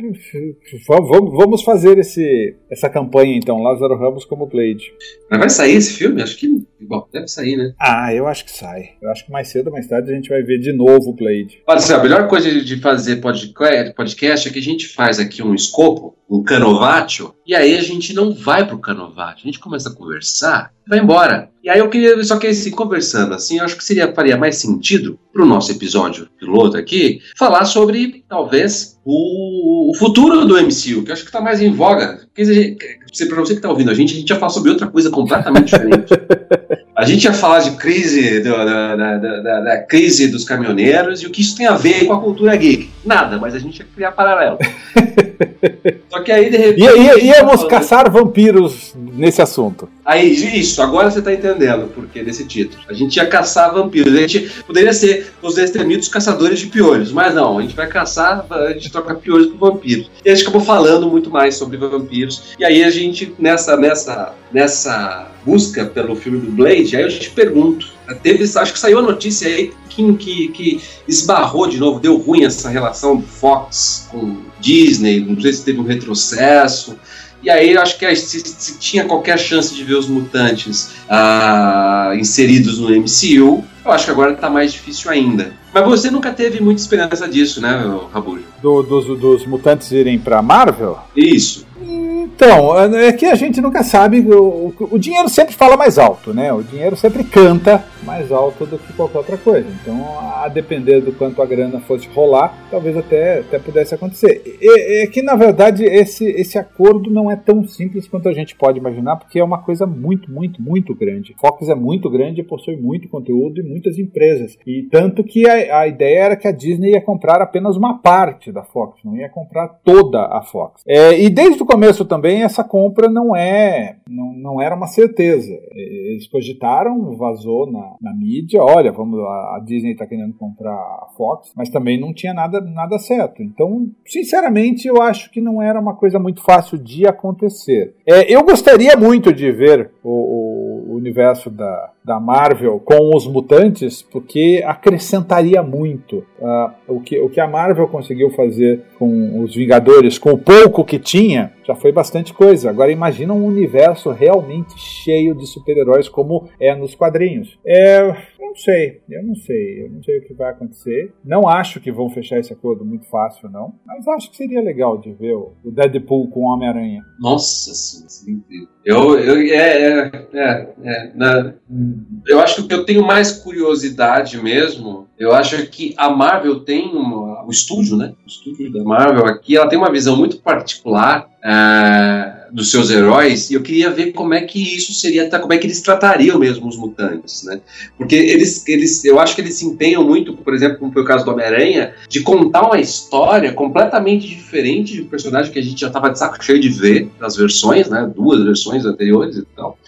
vamos fazer esse, essa campanha então, Lázaro Ramos como Blade.
Mas vai sair esse filme? Acho que bom, deve sair, né?
Ah, eu acho que sai. Eu acho que mais cedo ou mais tarde a gente vai ver de novo o Blade.
Olha, assim, a melhor coisa de fazer podcast é que a gente faz aqui um escopo, um canovatio, e aí a gente não vai pro canovatio. A gente começa a conversar e vai embora. E aí eu queria, só que assim, conversando assim, eu acho que seria, faria mais sentido para o nosso episódio piloto aqui, falar sobre, talvez, o, o futuro do MCU, que eu acho que está mais em voga. Para você que está ouvindo a gente, a gente ia falar sobre outra coisa completamente diferente. A gente ia falar de crise, do, da, da, da, da, crise dos caminhoneiros e o que isso tem a ver com a cultura geek. Nada, mas a gente ia criar paralelo.
Só que aí, de repente. Ia, íamos caçar vampiros nesse assunto.
Aí, isso, agora você está entendendo por que desse título. A gente ia caçar vampiros. A gente poderia ser os destemidos caçadores de piolhos, mas não, a gente vai caçar, a gente troca piolhos por vampiros. E a gente acabou falando muito mais sobre vampiros. E aí a gente, nessa, nessa, nessa busca pelo filme do Blade, aí eu te pergunto, teve, acho que saiu a notícia aí que, que, que esbarrou de novo, deu ruim essa relação do Fox com Disney, não sei se teve um retrocesso. E aí eu acho que se, se tinha qualquer chance de ver os mutantes uh, inseridos no MCU, eu acho que agora está mais difícil ainda. Mas você nunca teve muita esperança disso, né, Rabujo?
Do, dos, dos mutantes irem para Marvel?
Isso.
Então, é que a gente nunca sabe. O, o, dinheiro sempre fala mais alto, né? O dinheiro sempre canta mais alto do que qualquer outra coisa. Então, a depender do quanto a grana fosse rolar, talvez até, até pudesse acontecer. É que, na verdade, esse, esse acordo não é tão simples quanto a gente pode imaginar, porque é uma coisa muito, muito, muito grande. Fox é muito grande e possui muito conteúdo e muitas empresas. E tanto que a, a ideia era que a Disney ia comprar apenas uma parte da Fox, não ia comprar toda a Fox. É, e desde o começo também essa compra não é não, não era uma certeza. Eles cogitaram, vazou na, na mídia, olha, vamos a, Disney está querendo comprar a Fox, mas também não tinha nada nada certo. Então, sinceramente, eu acho que não era uma coisa muito fácil de acontecer. É, eu gostaria muito de ver o, o universo da, da Marvel com os mutantes, porque acrescentaria muito. Uh, o, que, o que a Marvel conseguiu fazer com os Vingadores, com o pouco que tinha, já foi bastante coisa. Agora imagina um universo realmente cheio de super-heróis como é nos quadrinhos. É, eu não sei, eu não sei, eu não sei o que vai acontecer. Não acho que vão fechar esse acordo muito fácil, não. Mas acho que seria legal de ver o Deadpool com o Homem-Aranha.
Nossa, sim, Eu, eu, é, é, é, é na, eu acho que o que eu tenho mais curiosidade mesmo, eu acho que a Marvel tem uma, o estúdio, né? O estúdio da Marvel aqui, ela tem uma visão muito particular é, dos seus heróis e eu queria ver como é que isso seria, como é que eles tratariam mesmo os mutantes, né? Porque eles, eles, eu acho que eles se empenham muito, por exemplo, como foi o caso do Homem-Aranha, de contar uma história completamente diferente de um personagem que a gente já estava de saco cheio de ver nas versões, né? Duas versões anteriores e tal.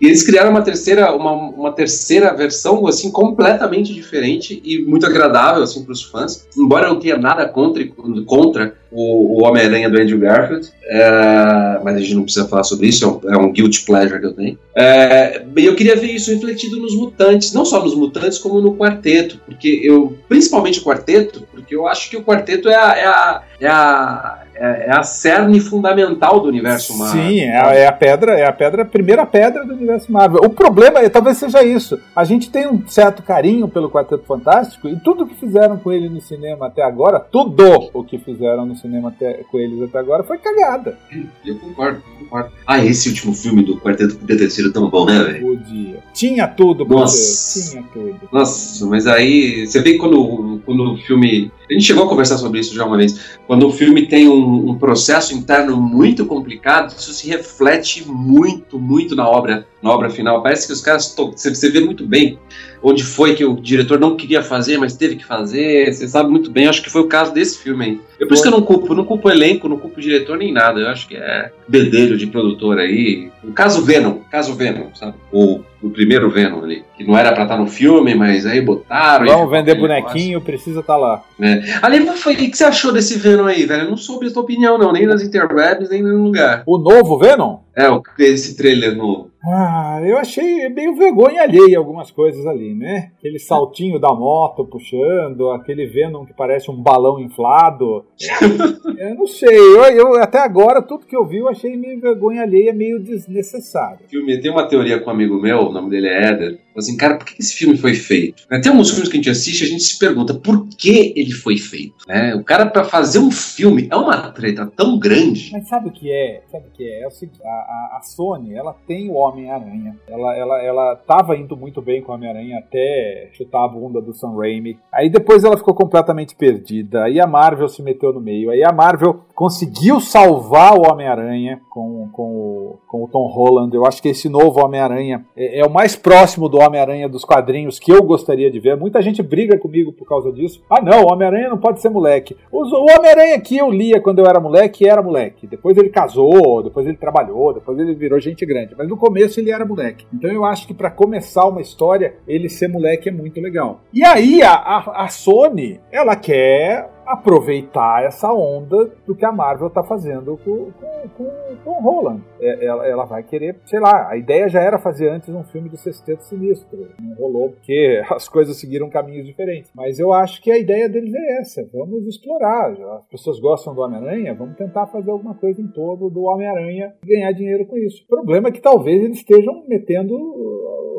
E eles criaram uma terceira, uma, uma terceira versão, assim, completamente diferente e muito agradável, assim, para os fãs. Embora eu não tenha nada contra, contra o, o Homem-Aranha do Andrew Garfield, é, mas a gente não precisa falar sobre isso, é um, é um guilty pleasure que eu tenho. É, eu queria ver isso refletido nos mutantes, não só nos mutantes, como no quarteto, porque eu, principalmente o quarteto, porque eu acho que o quarteto é a, é a, é a é, é, a cerne fundamental do universo Marvel.
Sim, é a, é a, pedra, é a pedra, a primeira pedra do universo Marvel. O problema é, talvez seja isso. A gente tem um certo carinho pelo Quarteto Fantástico e tudo que fizeram com ele no cinema até agora, tudo o que fizeram no cinema até, com eles até agora foi cagada.
Eu concordo, concordo. Ah, esse último filme do Quarteto ter sido tão bom, né, velho?
Podia. Tinha tudo
Nossa.
Tinha tudo.
Nossa, mas aí você vê quando, quando o filme. A gente chegou a conversar sobre isso já uma vez. Quando o filme tem um um, processo interno muito complicado, isso se reflete muito, muito na obra, na obra final. Parece que os caras. Você vê muito bem onde foi que o diretor não queria fazer, mas teve que fazer. Você sabe muito bem, acho que foi o caso desse filme aí. Eu, por isso que eu não culpo, não culpo o elenco, não culpo o diretor nem nada. Eu acho que é bedelho de produtor aí. O caso Venom, caso Venom, sabe? O, o primeiro Venom ali. Que não era pra estar no filme, mas aí botaram.
Vamos vender bonequinho, negócio. precisa estar tá lá.
É. Ali, o que você achou desse Venom aí, velho? Eu não soube a tua opinião, não, nem nas interwebs, nem em nenhum lugar.
O novo Venom?
É, esse trailer novo.
Ah, eu achei meio vergonha alheia algumas coisas ali, né? Aquele saltinho da moto puxando, aquele Venom que parece um balão inflado. eu não sei, eu, eu, até agora, tudo que eu vi, eu achei meio vergonha alheia, meio desnecessário.
Filme, tem uma teoria com um amigo meu, o nome dele é Éder, Assim, cara, por que esse filme foi feito? Tem alguns filmes que a gente assiste, a gente se pergunta por que ele foi feito. Né? O cara, para fazer um filme, é uma treta tão grande.
Mas sabe o que é? Sabe o que é? É o seguinte, a, a, a Sony, ela tem o Homem-Aranha. Ela, ela, ela tava indo muito bem com o Homem-Aranha até chutar a bunda do Sam Raimi. Aí depois ela ficou completamente perdida. Aí a Marvel se meteu no meio. Aí a Marvel conseguiu salvar o Homem-Aranha com, com, o, com o Tom Holland. Eu acho que esse novo Homem-Aranha é, é, o mais próximo do Homem-Aranha dos quadrinhos que eu gostaria de ver. Muita gente briga comigo por causa disso. Ah, não, o Homem-Aranha não pode ser moleque. O, o Homem-Aranha que eu lia quando eu era moleque era moleque. Depois ele casou, depois ele trabalhou, depois ele virou gente grande. Mas no começo ele era moleque. Então eu acho que para começar uma história, ele ser moleque é muito legal. E aí a, a, a Sony, ela quer aproveitar essa onda do que a Marvel está fazendo com, com, com, Roland. É, ela, ela, vai querer, sei lá, a ideia já era fazer antes um filme do Sexteto Sinistro. Não rolou porque as coisas seguiram caminhos diferentes. Mas eu acho que a ideia deles é essa. Vamos explorar. As pessoas gostam do Homem-Aranha, vamos tentar fazer alguma coisa em torno do Homem-Aranha e ganhar dinheiro com isso. O problema é que talvez eles estejam metendo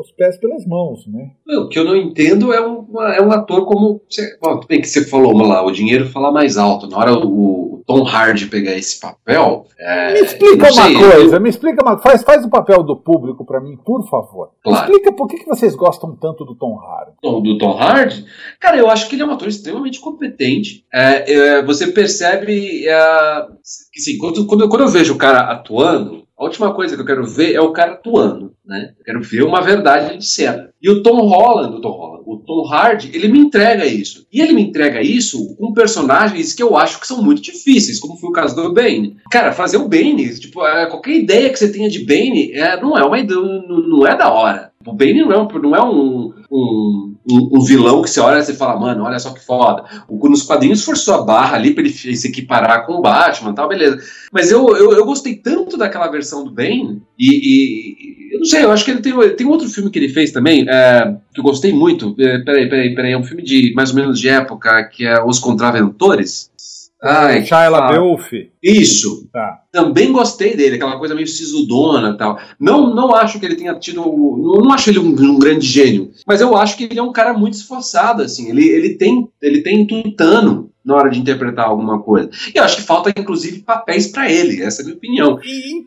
os pés pelas mãos, né?
O que eu não entendo é um, é um ator como. Você, bom, bem que você falou lá, o dinheiro fala mais alto. Na hora o, o Tom Hardy pegar esse papel.
É, me explica uma sei, coisa, eu... me explica uma faz, faz o papel do público para mim, por favor. Claro. Explica por que, que vocês gostam tanto do Tom Hardy.
Do Tom Hardy? Cara, eu acho que ele é um ator extremamente competente. É, é, você percebe é, que, assim, quando, quando, quando eu vejo o cara atuando, a última coisa que eu quero ver é o cara atuando, né? Eu quero ver uma verdade de cena. E o Tom Holland, o Tom Holland, o Tom Hardy, ele me entrega isso. E ele me entrega isso com personagens que eu acho que são muito difíceis, como foi o caso do Bane. Cara, fazer o Bane, tipo, é, qualquer ideia que você tenha de Bane é, não é uma não é da hora. O Bane não é, não é um, um, um, vilão que você olha e você fala, mano, olha só que foda. O, nos quadrinhos forçou a barra ali pra ele se equiparar com o Batman tal, beleza. Mas eu, eu, eu, gostei tanto daquela versão do Bane, e, e, eu não sei, eu acho que ele tem, tem outro filme que ele fez também, é, que eu gostei muito. É, peraí, peraí, peraí, é um filme de mais ou menos de época, que é Os Contraventores.
Ai, Shia LaBeouf.
Isso. Tá. Também gostei dele, aquela coisa meio sisudona e tal. Não, não acho que ele tenha tido. Não, não acho ele um, um, grande gênio. Mas eu acho que ele é um cara muito esforçado, assim. Ele, ele tem ele tem tutano na hora de interpretar alguma coisa. E eu acho que falta, inclusive, papéis para ele, essa é a minha opinião.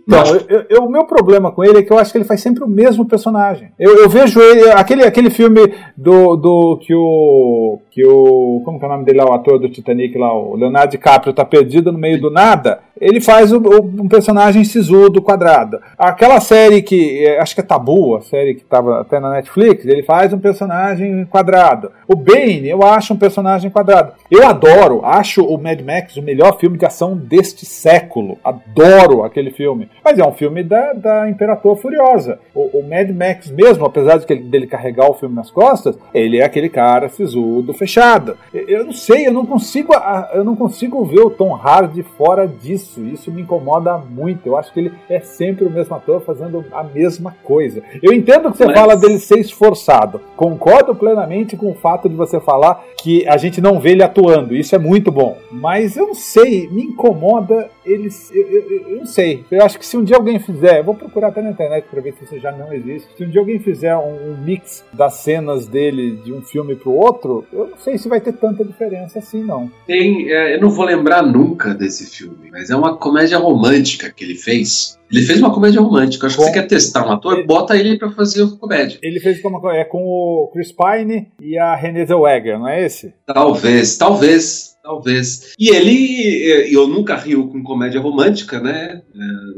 Então, eu, eu, o meu problema com ele é que eu acho que ele faz sempre o mesmo personagem. Eu, eu vejo ele, aquele, aquele filme do, do que o. que o. Como que é o nome dele lá, o ator do Titanic lá, o Leonardo DiCaprio, tá perdido no meio do nada. Ele faz o, o, um personagem sisudo, quadrado. Aquela série que. É, acho que é Tabu, a série que tava até na Netflix, ele faz um personagem quadrado. O Bane, eu acho um personagem quadrado. Eu adoro, acho o Mad Max o melhor filme de ação deste século. Adoro aquele filme. Mas é um filme da, da Imperator Furiosa. O, o Mad Max mesmo, apesar de que ele, dele carregar o filme nas costas, ele é aquele cara sisudo, fechado. Eu, eu não sei, eu não consigo eu não consigo ver o Tom Hardy fora disso. Isso me incomoda muito. Eu acho que ele é sempre o mesmo ator fazendo a mesma coisa. Eu entendo que você Mas... fala dele ser esforçado. Concordo plenamente com o fato de você falar que a gente não vê ele atuando. Isso é muito bom. Mas eu não sei, me incomoda eles. Eu, eu, eu, não sei. Eu acho que se um dia alguém fizer, eu vou procurar até na internet para ver se isso já não existe. Se um dia alguém fizer um, um mix das cenas dele de um filme pro outro, eu não sei se vai ter tanta diferença assim, não.
Tem, é, eu não vou lembrar nunca desse filme, mas é uma comédia romântica que ele fez. Ele fez uma comédia romântica. Acho que você quer testar um ator, bota ele para fazer comédia.
Ele fez como é com o Chris Pine e a Renée Zellweger, não é esse?
Talvez, talvez. Talvez. E ele, eu nunca rio com comédia romântica, né? É,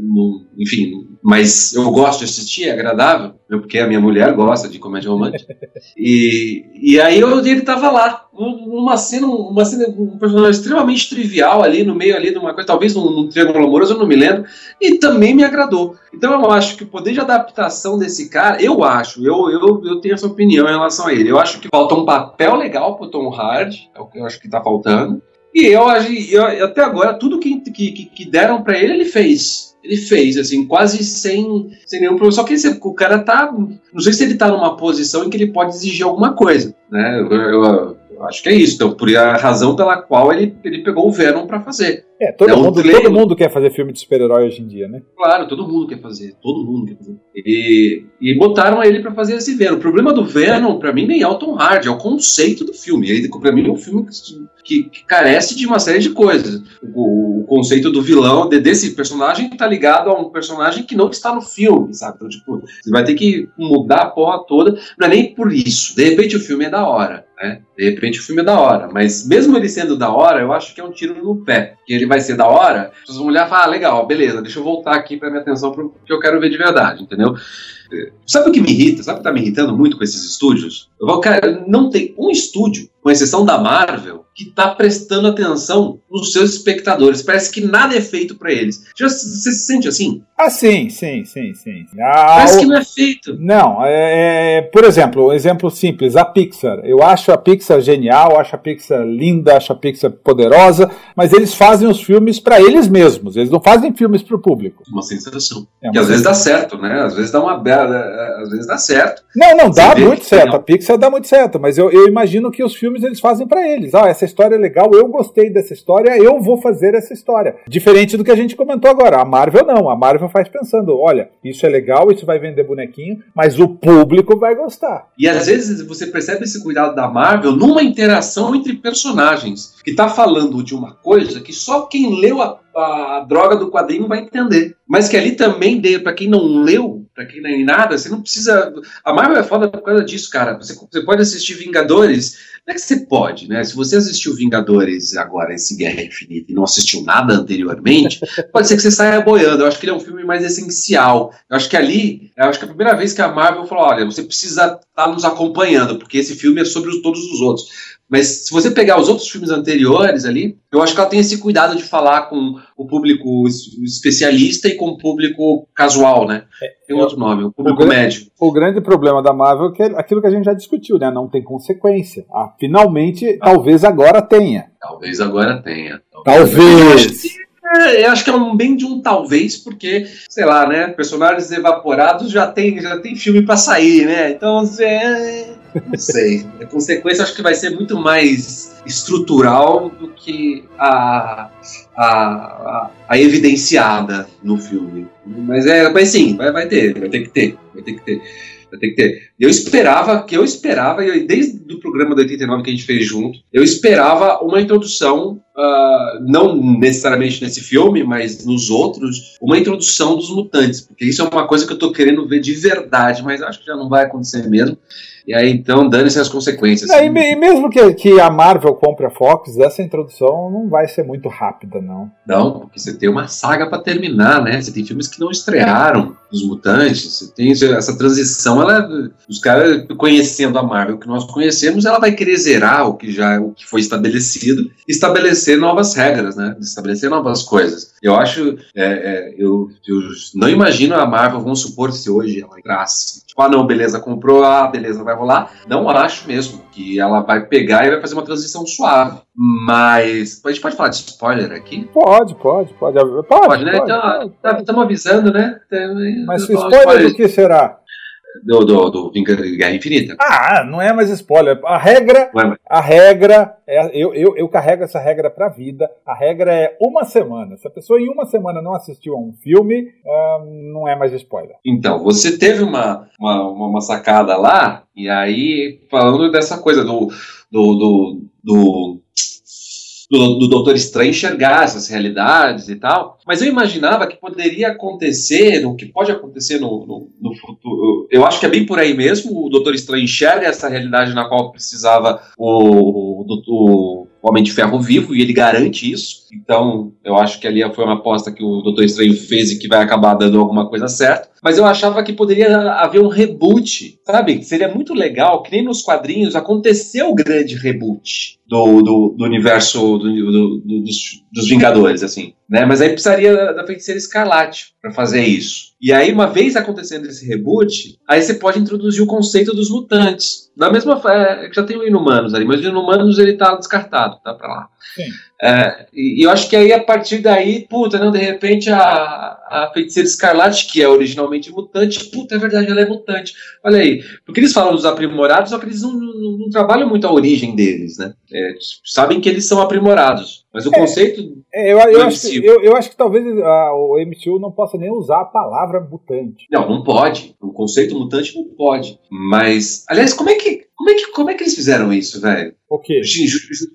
enfim, mas eu gosto de assistir, é agradável, porque a minha mulher gosta de comédia romântica. e, e aí eu, ele tava lá, uma cena, uma cena, um personagem extremamente trivial ali, no meio ali de uma coisa, talvez num, num triângulo amoroso, eu não me lembro, e também me agradou. Então eu acho que o poder de adaptação desse cara, eu acho, eu, eu, eu tenho essa opinião em relação a ele. Eu acho que falta um papel legal pro Tom Hardy, é o que eu acho que tá faltando. E eu, eu até agora, tudo que, que, que deram para ele, ele fez ele fez, assim, quase sem, sem nenhum problema. Só que esse, o cara tá. Não sei se ele tá numa posição em que ele pode exigir alguma coisa, né? Eu, eu, eu acho que é isso. Então, por a razão pela qual ele, ele pegou o Venom para fazer.
É, todo,
É
mundo, todo mundo quer fazer filme de super-herói hoje em dia, né?
Claro, todo mundo quer fazer, todo mundo quer fazer. E, e botaram ele pra fazer esse Venom. O problema do Venom, pra mim, nem é o Tom Hardy, é o conceito do filme. Ele, pra mim, é um filme que, que- carece de uma série de coisas. O, o conceito do vilão, de- desse personagem, tá ligado a um personagem que não está no filme, sabe? Então, tipo, você vai ter que mudar a porra toda. Não é nem por isso. De repente o filme é da hora. Né? De repente o filme é da hora, mas mesmo ele sendo da hora, eu acho que é um tiro no pé. Que vai ser da hora, pessoas vão olhar e falar, ah, legal, beleza, deixa eu voltar aqui pra minha atenção pro que eu quero ver de verdade, entendeu? Sabe o que me irrita? Sabe o que tá me irritando muito com esses estúdios? Eu vou, cara, não tem um estúdio, com exceção da Marvel, que tá prestando atenção nos seus espectadores. Parece que nada é feito pra eles. Já, você se sente assim?
Ah, sim, sim, sim, sim. Ah,
Parece
o-
que não é feito.
Não, é, é, por exemplo, um exemplo simples, a Pixar. Eu acho a Pixar genial, acho a Pixar linda, acho a Pixar poderosa, mas eles fazem os filmes para eles mesmos, eles não fazem filmes para o público.
Uma sensação.
É
Que
uma
às vezes dá certo, né? Às vezes dá uma bela. Às vezes dá certo.
Não, não, dá muito certo.
não.
A Pixar dá muito certo, mas eu, eu imagino que os filmes eles fazem para eles. Ah, essa história é legal, eu gostei dessa história, eu vou fazer essa história. Diferente do que a gente comentou agora. A Marvel não, a Marvel faz pensando, olha, isso é legal, isso vai vender bonequinho, mas o público vai gostar.
E às vezes você percebe esse cuidado da Marvel numa interação entre personagens, que tá falando de uma coisa que só quem leu a, a droga do quadrinho vai entender. Mas que ali também deu, pra quem não leu, pra quem nem nada, você não precisa. A Marvel é foda por causa disso, cara. Você, você pode assistir Vingadores. Não é que você pode, né? Se você assistiu Vingadores agora, esse Guerra Infinita, e não assistiu nada anteriormente, pode ser que você saia boiando. Eu acho que ele é um filme mais essencial. Eu acho que ali, eu acho que é a primeira vez que a Marvel falou: olha, você precisa estar nos acompanhando, porque esse filme é sobre os- todos os outros. Mas se você pegar os outros filmes anteriores ali, eu acho que ela tem esse cuidado de falar com o público es- especialista e com o público casual, né? Tem um outro nome, o público
o-
médio.
O grande problema da Marvel é que é aquilo que a gente já discutiu, né? Não tem consequência. Ah, finalmente, talvez agora tenha.
Talvez agora tenha.
Talvez.
É, eu acho que é um bem de um talvez, porque, sei lá, né? Personagens evaporados já tem, já tem filme pra sair, né? Então, é, não sei. A consequência acho que vai ser muito mais estrutural do que a, a, a, a evidenciada no filme. Mas é, mas sim, vai, vai ter, vai ter que ter, vai ter que ter. Vai ter que ter. Eu esperava, que eu esperava, desde o programa do 89 que a gente fez junto, eu esperava uma introdução, ah, não necessariamente nesse filme, mas nos outros, uma introdução dos mutantes, porque isso é uma coisa que eu tô querendo ver de verdade, mas acho que já não vai acontecer mesmo. E aí, então, dane-se as consequências.
Não, e, me- e mesmo que, que a Marvel compre a Fox, essa introdução não vai ser muito rápida, não.
Não, porque você tem uma saga pra terminar, né? Você tem filmes que não estrearam, os mutantes, você tem essa transição, ela, os caras conhecendo a Marvel que nós conhecemos, ela vai querer zerar o que já o que foi estabelecido, estabelecer novas regras, né? Estabelecer novas coisas. Eu acho, é, é, eu, eu não imagino a Marvel, vamos supor se hoje ela entrasse, tipo, ah não, beleza, comprou, ah, beleza, vai rolar. Não acho mesmo que ela vai pegar e vai fazer uma transição suave. Mas a gente pode falar de spoiler aqui?
Pode, pode, pode. Pode,
Pode, né?
pode,
Então,
pode.
estamos avisando, né?
Mas
tem-
spoiler do que será?
Do, do, do Guerra Infinita.
Ah, não é mais spoiler. A regra,
é mais.
a regra, é, eu, eu, eu carrego essa regra pra vida. A regra é uma semana. Se a pessoa em uma semana não assistiu a um filme, ah, não é mais spoiler.
Então, você teve uma, uma, uma- uma sacada lá, e aí, falando dessa coisa do. do, do, do do, do Doutor Estranho enxergar essas realidades e tal, mas eu imaginava que poderia acontecer, o que pode acontecer no, no, no futuro. Eu acho que é bem por aí mesmo. O Doutor Estranho enxerga essa realidade na qual precisava o, o, o Homem de Ferro vivo e ele garante isso. Então, eu acho que ali foi uma aposta que o Doutor Estranho fez e que vai acabar dando alguma coisa certa. Mas eu achava que poderia haver um reboot, sabe? Seria muito legal, que nem nos quadrinhos aconteceu o grande reboot do, do, do universo do, do- do- dos, dos Vingadores, assim. Né? Mas aí precisaria da, feiticeira escarlate para fazer isso. E aí, uma vez acontecendo esse reboot, aí você pode introduzir o conceito dos mutantes. Da mesma forma, é, já tem o Inumanos ali, mas o Inumanos ele tá descartado, tá pra lá. É, e, e eu acho que aí, a partir daí, puta, não, de repente a, a feiticeira escarlate, que é originalmente mutante. Puta, é verdade, ela é mutante. Olha aí. Porque eles falam dos aprimorados, só que eles não, não, não trabalham muito a origem deles, né? É, sabem que eles são aprimorados. Mas o é, conceito.
É, eu, eu, acho que, eu, eu, acho que talvez a, o MCU não possa nem usar a palavra mutante.
Não, não pode. O conceito mutante não pode. Mas. Aliás, como é que. Como é que, como é que eles fizeram isso, velho?
O quê?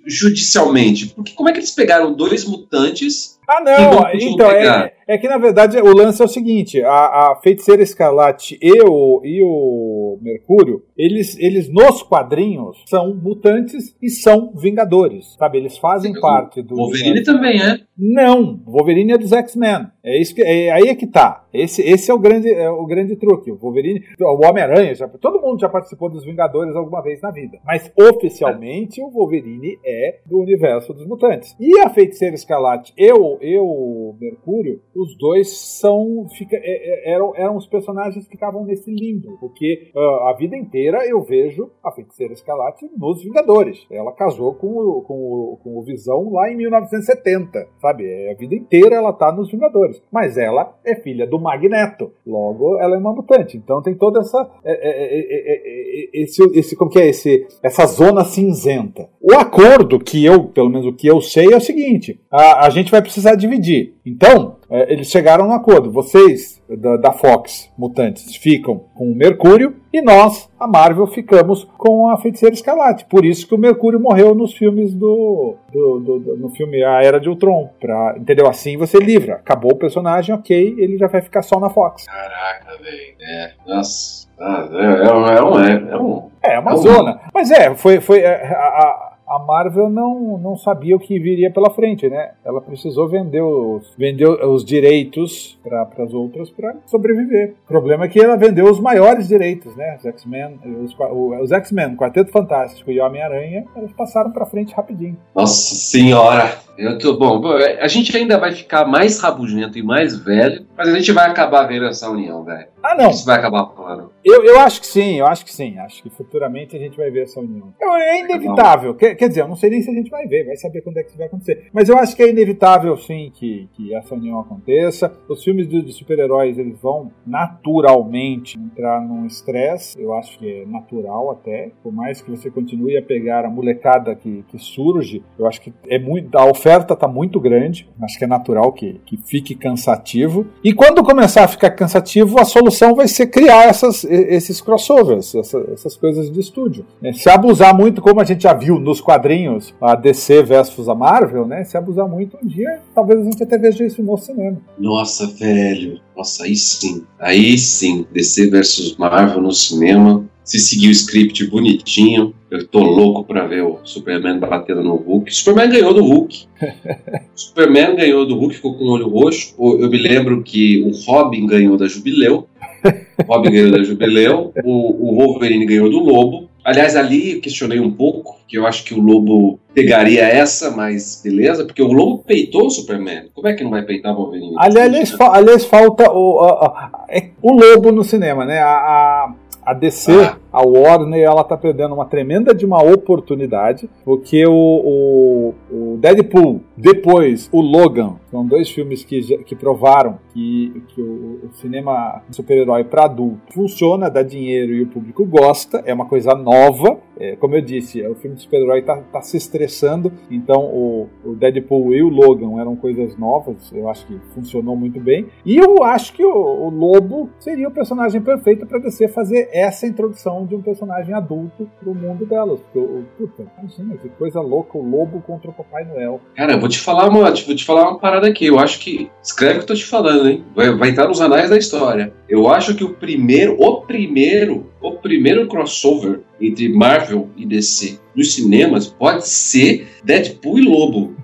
Judicialmente. Porque como é que eles pegaram dois mutantes
ah, não. Então, é, é, que na verdade o lance é o seguinte: a, a feiticeira escarlate e o, e o Mercúrio, eles, eles nos quadrinhos são mutantes e são vingadores. Sabe? Eles fazem parte do.
Wolverine também é.
Não, Wolverine é dos X-Men. É isso que é, aí é que tá. Esse, esse é o grande é o grande truque. O Wolverine, o Homem-Aranha, todo mundo já participou dos Vingadores alguma vez na vida, mas oficialmente o Wolverine é do universo dos mutantes. E a Feiticeira Escarlate e o, e o Mercúrio, os dois são fica, é, é eram, eram os personagens que ficavam nesse limbo, porque uh, a vida inteira eu vejo a Feiticeira Escarlate nos Vingadores. Ela casou com o, com o, com o Visão lá em 1970, sabe? É, a vida inteira ela tá nos Vingadores. Mas ela é filha do Magneto. Logo, ela é uma mutante. Então tem toda essa. É, é, é, esse, esse, como que é? Esse, essa zona cinzenta. O acordo que eu, pelo menos o que eu sei, é o seguinte: a, a gente vai precisar dividir. Então, é, eles chegaram no acordo. Vocês da, da, Fox, mutantes, ficam com o Mercúrio e nós, a Marvel, ficamos com a Feiticeira Escarlate. Por isso que o Mercúrio morreu nos filmes do, do, do, do no filme A Era de Ultron. Pra, entendeu? Assim você livra. Acabou o personagem, ok, ele já vai ficar só na Fox.
Caraca, velho. É, nossa. Ah, é, é, é, um, é, um, é,
um, é uma é zona. Mas é, foi, foi a, a a Marvel não, não sabia o que viria pela frente, né? Ela precisou vender os, vender os direitos para as outras para sobreviver. O problema é que ela vendeu os maiores direitos, né? Os X-Men, os, os X-Men, Quarteto Fantástico e Homem-Aranha, eles passaram para frente rapidinho.
Nossa senhora! Eu tô, bom, a gente ainda vai ficar mais rabugento e mais velho, mas a gente vai acabar vendo essa união, velho.
Ah, não.
Isso vai acabar falando.
Eu, eu acho que sim, eu acho que sim. Acho que futuramente a gente vai ver essa união. É, é inevitável. Quer, quer, dizer, eu não sei nem se a gente vai ver, vai saber quando é que isso vai acontecer. Mas eu acho que é inevitável, sim, que, que essa união aconteça. Os filmes de, de super-heróis, eles vão naturalmente entrar num estresse. Eu acho que é natural até. Por mais que você continue a pegar a molecada que, que surge, eu acho que é muito. A oferta está muito grande. Acho que é natural que, que fique cansativo. E quando começar a ficar cansativo, a solução vai ser criar essas esses crossovers, essa, essas coisas de estúdio. É, se abusar muito, como a gente já viu nos quadrinhos, a DC versus a Marvel, né? Se abusar muito, um dia talvez a gente até veja isso no cinema.
Nossa, velho. Nossa, aí sim. Aí sim. DC versus Marvel no cinema. Se seguir o script bonitinho, eu tô louco pra ver o Superman batendo no Hulk. Superman ganhou do Hulk. Superman ganhou do Hulk, ficou com o olho roxo. Eu me lembro que o Robin ganhou da Jubileu. O Robin ganhou da Jubileu, o, o Wolverine ganhou do Lobo. Aliás, ali eu questionei um pouco, que eu acho que o Lobo pegaria essa, mas beleza, porque o Lobo peitou o Superman. Como é que não vai peitar o Wolverine?
Aliás, aliás falta o, a, a, é o Lobo no cinema, né? A, a DC, ah. a Warner, ela tá perdendo uma tremenda de uma oportunidade, porque o, o, o Deadpool, depois o Logan, são dois filmes que, que provaram que, que o, o cinema super-herói para adulto funciona, dá dinheiro e o público gosta, é uma coisa nova. É, como eu disse, o filme de super-herói tá, tá, se estressando, então o, o, Deadpool e o Logan eram coisas novas, eu acho que funcionou muito bem. E eu acho que o, o Lobo seria o personagem perfeito para DC fazer essa introdução de um personagem adulto pro mundo delas. Porque, puta, imagina que coisa louca, o Lobo contra o Papai Noel.
Cara, eu vou te falar uma, vou te falar uma parada aqui. Eu acho que. Escreve o que eu tô te falando, hein? Vai, vai estar nos anais da história. Eu acho que o primeiro, o primeiro, o primeiro crossover entre Marvel e DC nos cinemas pode ser Deadpool e Lobo.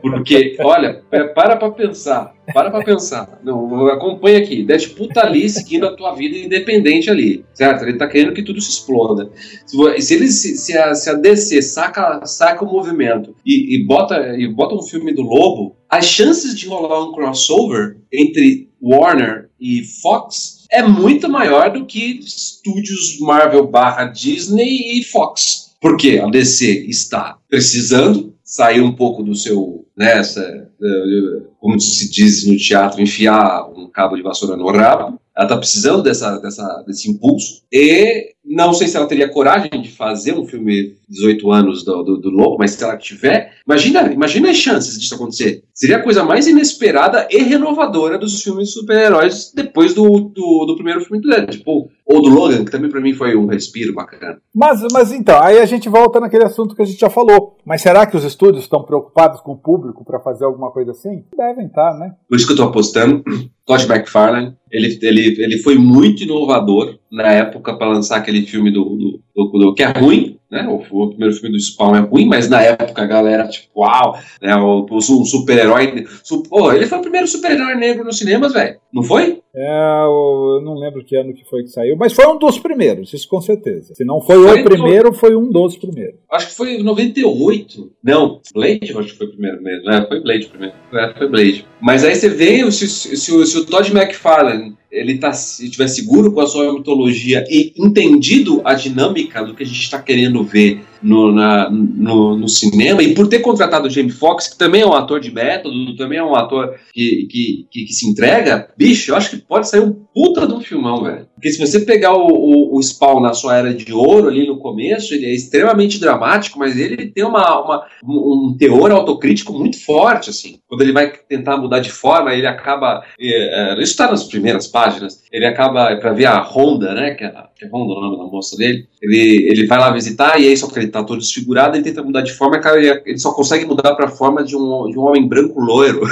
Porque, olha, para pra pensar. Para pra pensar. Não, acompanha aqui. Deadpool tá ali seguindo a tua vida independente ali. Certo? Ele tá querendo que tudo se exploda. Se, ele, se, se, a, se a DC saca, saca o movimento e, e, bota, e bota um filme do Lobo, as chances de rolar um crossover entre Warner e Fox é muito maior do que estúdios Marvel barra Disney e Fox. Porque a DC está precisando sair um pouco do seu. Né, como se diz no teatro, enfiar um cabo de vassoura no rabo. Ela está precisando dessa, dessa, desse impulso. E não sei se ela teria coragem de fazer um filme 18 anos do, do, do Lobo, mas se ela tiver, imagina, imagina as chances disso acontecer. Seria a coisa mais inesperada e renovadora dos filmes de super-heróis depois do, do, do, primeiro filme do Deadpool. Ou do Logan, que também para mim foi um respiro bacana.
Mas, mas então, aí a gente volta naquele assunto que a gente já falou. Mas será que os estúdios estão preocupados com o público para fazer alguma coisa assim? Devem estar, né?
Por isso que eu tô apostando. Todd McFarlane, ele, ele, ele foi muito inovador na época para lançar aquele filme do, do, do, que é ruim, né? O, o, primeiro filme do Spawn é ruim, mas na época a galera, tipo, uau, né? O, o um super-herói. Su, oh, ele foi o primeiro super-herói negro nos cinemas, velho. Não foi?
É, eu não lembro que ano que foi que saiu, mas foi um dos primeiros, isso com certeza. Se não foi, foi o primeiro, no... foi um dos primeiros.
Acho que foi em 98. Não, Blade acho que foi o primeiro mesmo. É, foi Blade primeiro. É, foi Blade. Mas aí você vê se, se, se, se o Todd McFarlane ele tá, se estiver seguro com a sua mitologia e entendido a dinâmica do que a gente está querendo ver no, na, no, no, cinema, e por ter contratado o Jamie Foxx, que também é um ator de método, também é um ator que, que, que, que, se entrega, bicho, eu acho que pode sair um puta de um filmão, velho. Porque se você pegar o, o, o, Spawn na sua era de ouro ali no começo, ele é extremamente dramático, mas ele tem uma, uma um teor autocrítico muito forte, assim. Quando ele vai tentar mudar de forma, ele acaba. É, isso está nas primeiras páginas. Ele acaba, para ver a Honda, né? Que é, que é o nome da moça dele. Ele, ele vai lá visitar e aí só que ele tá todo desfigurado, ele tenta mudar de forma, cara, ele só consegue mudar para a forma de um, de um homem branco loiro.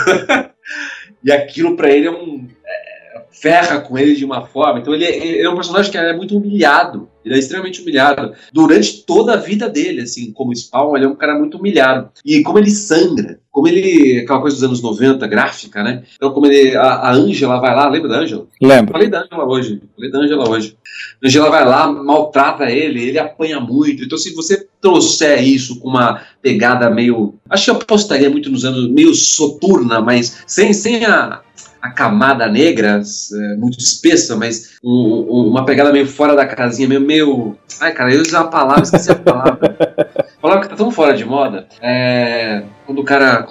e aquilo para ele é um. É, ferra com ele de uma forma. Então ele, ele é um personagem que é muito humilhado. Ele é extremamente humilhado. Durante toda a vida dele, assim, como Spawn, ele é um cara muito humilhado. E como ele sangra, como ele. aquela coisa dos anos 90, gráfica, né? Então, como ele. A Ângela vai lá, lembra da Ângela?
Lembro.
Falei da Ângela hoje. Falei da Ângela hoje. A Ângela vai lá, maltrata ele, ele apanha muito. Então, se você trouxer isso com uma pegada meio. Acho que eu apostaria muito nos anos. meio soturna, mas sem, sem a a camada negra, é, muito espessa, mas um, um, uma pegada meio fora da casinha, meio. meio... Ai, cara, eu usei a palavra, esqueci a palavra. palavra que tá tão fora de moda. É. Quando o cara.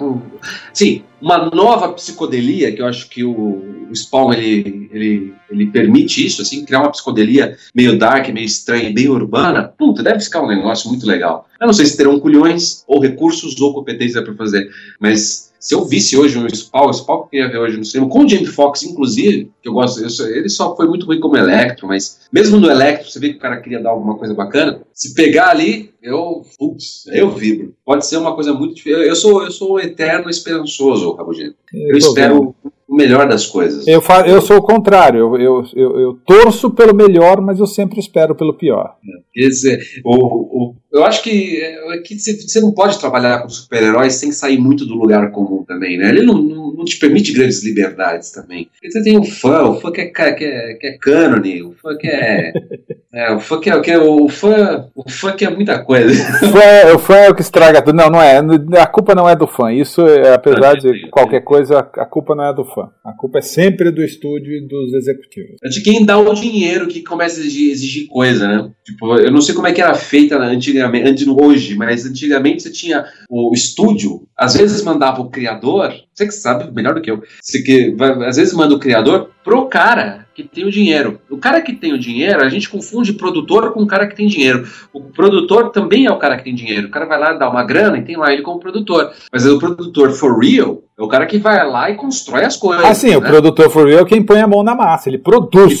Sim, uma nova psicodelia, que eu acho que o, o Spawn ele, ele, ele permite isso, assim, criar uma psicodelia meio dark, meio estranha, bem urbana. Puta, deve ficar um negócio muito legal. Eu não sei se terão culhões, ou recursos, ou competência para fazer, mas se eu visse hoje um Spawn, o Spawn que eu ia ver hoje no cinema, com o Jamie Foxx, inclusive, que eu gosto, eu, ele só foi muito ruim como Electro, mas mesmo no Electro, você vê que o cara queria dar alguma coisa bacana, se pegar ali, eu, putz, eu vibro. Pode ser uma coisa muito difícil. Eu sou, eu sou eterno esperançoso, Rabugento. Eu, eu espero o melhor das coisas.
Eu, fa eu sou o contrário, eu, eu, eu, torço pelo melhor, mas eu sempre espero pelo pior.
Quer dizer, o, o, eu acho que, é, que você não pode trabalhar com super-heróis sem sair muito do lugar comum também, né? Ele não, não, não te permite grandes liberdades também. Você tem um fã, o fã que é, que é, que é cânone, o fã que é. é o fã que é, que é o fã. O fã que é muita coisa.
O fã, é, o fã é o que estraga tudo. Não, não é. A culpa não é do fã. Isso, é, apesar de qualquer coisa, a culpa não é do fã. A culpa é sempre do estúdio e dos executivos.
É de quem dá o dinheiro que começa a exigir, exigir coisa, né? Tipo, eu não sei como é que era feita antigamente, hoje, mas antigamente você tinha o estúdio, às vezes mandava o criador, você que sabe melhor do que eu, você que, às vezes manda o criador pro cara que tem o dinheiro. O cara que tem o dinheiro, a gente confunde produtor com o cara que tem dinheiro. O produtor também é o cara que tem dinheiro. O cara vai lá dar uma grana e tem lá ele como produtor. Mas o produtor for real é o cara que vai lá e constrói as coisas.
Ah, sim, né? o produtor for real é quem põe a mão na massa, ele produz.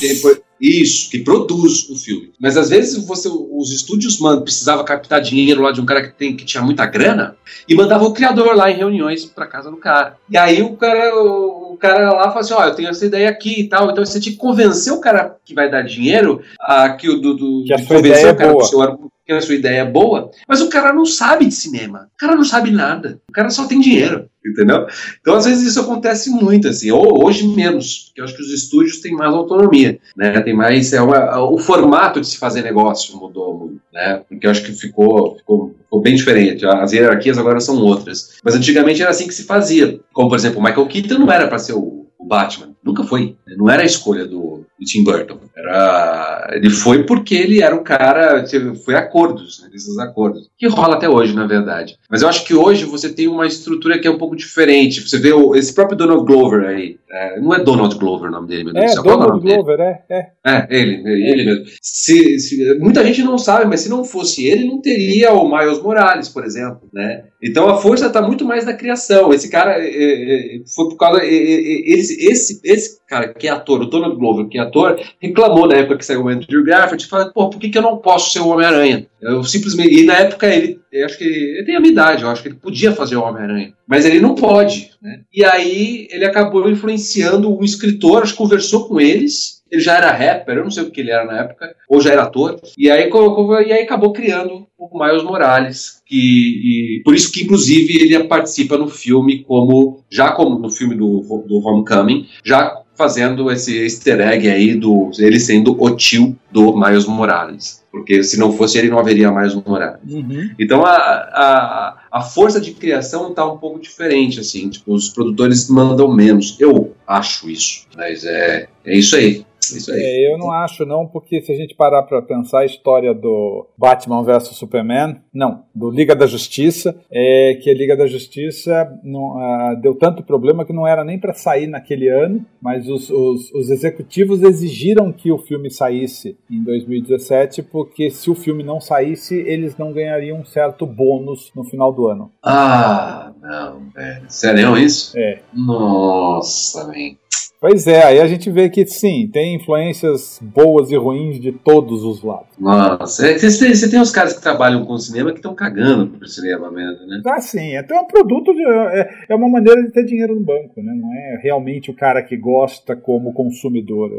Isso, que produz o filme. Mas às vezes você, os estúdios mano, precisava captar dinheiro lá de um cara que, tem, que tinha muita grana e mandava o criador lá em reuniões para casa do cara. E aí o cara, o, o cara lá fala assim: ó, oh, eu tenho essa ideia aqui e tal. Então você tinha que convencer o cara que vai dar dinheiro a que o do, do
que a sua ideia é boa.
Seu, que a sua ideia é boa, mas o cara não sabe de cinema. O cara não sabe nada. O cara só tem dinheiro entendeu? Então, às vezes, isso acontece muito, assim, ou hoje menos, porque eu acho que os estúdios têm mais autonomia, né? Tem mais. É uma, o formato de se fazer negócio mudou muito, né? Porque eu acho que ficou, ficou, ficou, bem diferente. As hierarquias agora são outras. Mas antigamente era assim que se fazia. Como, por exemplo, o Michael Keaton não era para ser o Batman. Nunca foi. Não era a escolha do, do Tim Burton. Era ele foi porque ele era um cara. Foi acordos, né, esses acordos. Que rola até hoje, na verdade. Mas eu acho que hoje você tem uma estrutura que é um pouco diferente. Você vê o, esse próprio Donald Glover aí. É, não é Donald Glover o nome dele, meu
Deus. É, Donald Glover, é, é.
É, ele, ele mesmo. Se, se, muita gente não sabe, mas se não fosse ele, não teria o Miles Morales, por exemplo, né? Então a força está muito mais na criação. Esse cara é, é, é foi por causa. É, é, esse, esse, esse cara que é ator, o Donald Glover, que é ator, reclamou na época que saiu o Andrew Garfield, falou, pô, por que, que eu não posso ser o Homem-Aranha? Eu simplesmente. E na época ele. Acho que ele tem a minha idade, eu acho que ele podia fazer o Homem-Aranha. Mas ele não pode. Né? E aí ele acabou influenciando um escritor, acho que conversou com eles ele já era rapper, eu não sei o que ele era na época, ou já era ator, e aí, e aí acabou criando o Miles Morales, que, por isso que inclusive ele participa no filme como, já como no filme do, do Homecoming, já fazendo esse easter egg aí do ele sendo o tio do Miles Morales. Porque se não fosse ele, não haveria mais Morales. Uhum. Então a, a, a força de criação está um pouco diferente, assim. Tipo, os produtores mandam menos. Eu acho isso. Mas é, é isso aí. Isso aí.
É, eu não acho não, porque se a gente parar para pensar a história do Batman vs Superman, não, do Liga da Justiça, é que a Liga da Justiça não, deu tanto problema que não era nem para sair naquele ano, mas os, os, os, executivos exigiram que o filme saísse em 2017, porque se o filme não saísse, eles não ganhariam um certo bônus no final do ano.
Ah, não, velho. Sério isso?
É.
Nossa, man.
Pois é, aí a gente vê que sim, tem influências boas e ruins de todos os lados.
Nossa, é, você, tem, você tem os caras que trabalham com cinema que estão cagando pro cinema mesmo, né?
Ah, sim, é, é um produto, de, é, é, uma maneira de ter dinheiro no banco, né? Não é realmente o cara que gosta como consumidor.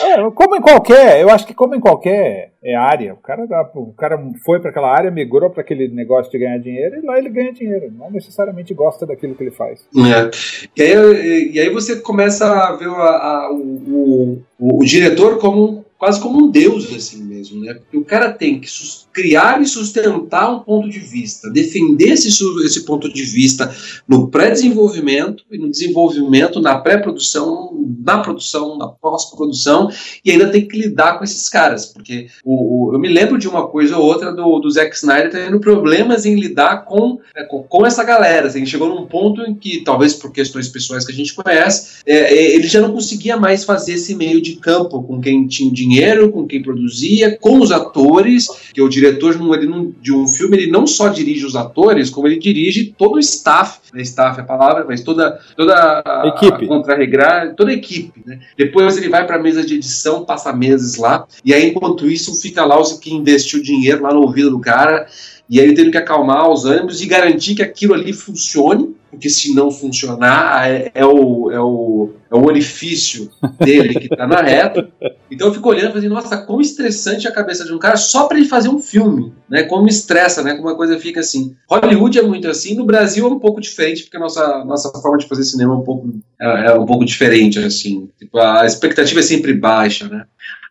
É, é como em qualquer, eu acho que como em qualquer é, área, o cara, o cara foi para aquela área, migrou para aquele negócio de ganhar dinheiro e lá ele ganha dinheiro, não necessariamente gosta daquilo que ele faz.
É. E, aí, e aí você começa a ver a, a, o, o, o, diretor como quase como um deus assim mesmo, né? Porque o cara tem que criar e sustentar um ponto de vista, defender esse, esse ponto de vista no pré-desenvolvimento e no desenvolvimento, na pré-produção, na produção, na pós-produção, e ainda tem que lidar com esses caras, porque o, o, eu me lembro de uma coisa ou outra do, do Zack Snyder tendo problemas em lidar com, é, com, com, essa galera. Assim, chegou num ponto em que, talvez por questões pessoais que a gente conhece, é, é, ele já não conseguia mais fazer esse meio de campo com quem tinha dinheiro, com quem produzia, com os atores, que o diretor ele não, de um filme ele não só dirige os atores, como ele dirige todo o staff, né, staff é a palavra, mas toda, toda a,
equipe.
a contra-regrar, toda a equipe. Né? Depois ele vai para a mesa de edição, passa meses lá, e aí enquanto isso fica lá os que investiu dinheiro lá no ouvido do cara, e aí ele tendo que acalmar os ânimos e garantir que aquilo ali funcione, porque se não funcionar, é, é, o, é, o, é o orifício dele que está na reta. Então eu fico olhando e falando, nossa, como estressante a cabeça de um cara só para ele fazer um filme, né? Como estressa, né? Como uma coisa fica assim. Hollywood é muito assim, no Brasil é um pouco diferente, porque a nossa, nossa forma de fazer cinema é um pouco, é, é um pouco diferente, assim. Tipo, a expectativa é sempre baixa, né?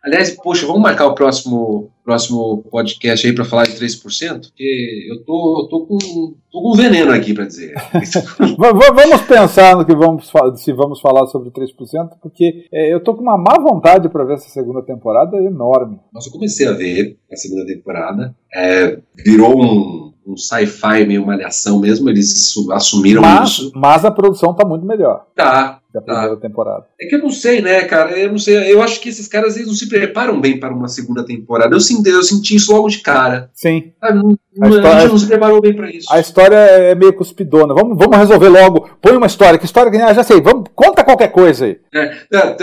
Aliás, poxa, vamos marcar o próximo, próximo podcast aí para falar de 3%? Porque eu tô, tô, com, tô com veneno aqui para dizer.
vamos pensar no que vamos se vamos falar sobre 3%, porque é, eu tô com uma má vontade para ver essa segunda temporada enorme.
Nossa, eu comecei a ver a segunda temporada. É, virou um, um sci-fi meio malhação mesmo, eles assumiram
mas,
isso.
Mas a produção tá muito melhor.
Tá,
da primeira
tá.
temporada.
É que eu não sei, né, cara? Eu não sei. Eu acho que esses caras eles não se preparam bem para uma segunda temporada. Eu senti, eu senti isso logo de cara.
Sim.
Ah, não, a, história, a gente não se preparou bem para isso.
A história é meio cuspidona. Vamos, vamos resolver logo. Põe uma história. Que história que ah, já sei. Vamos, conta qualquer coisa aí.
É, é,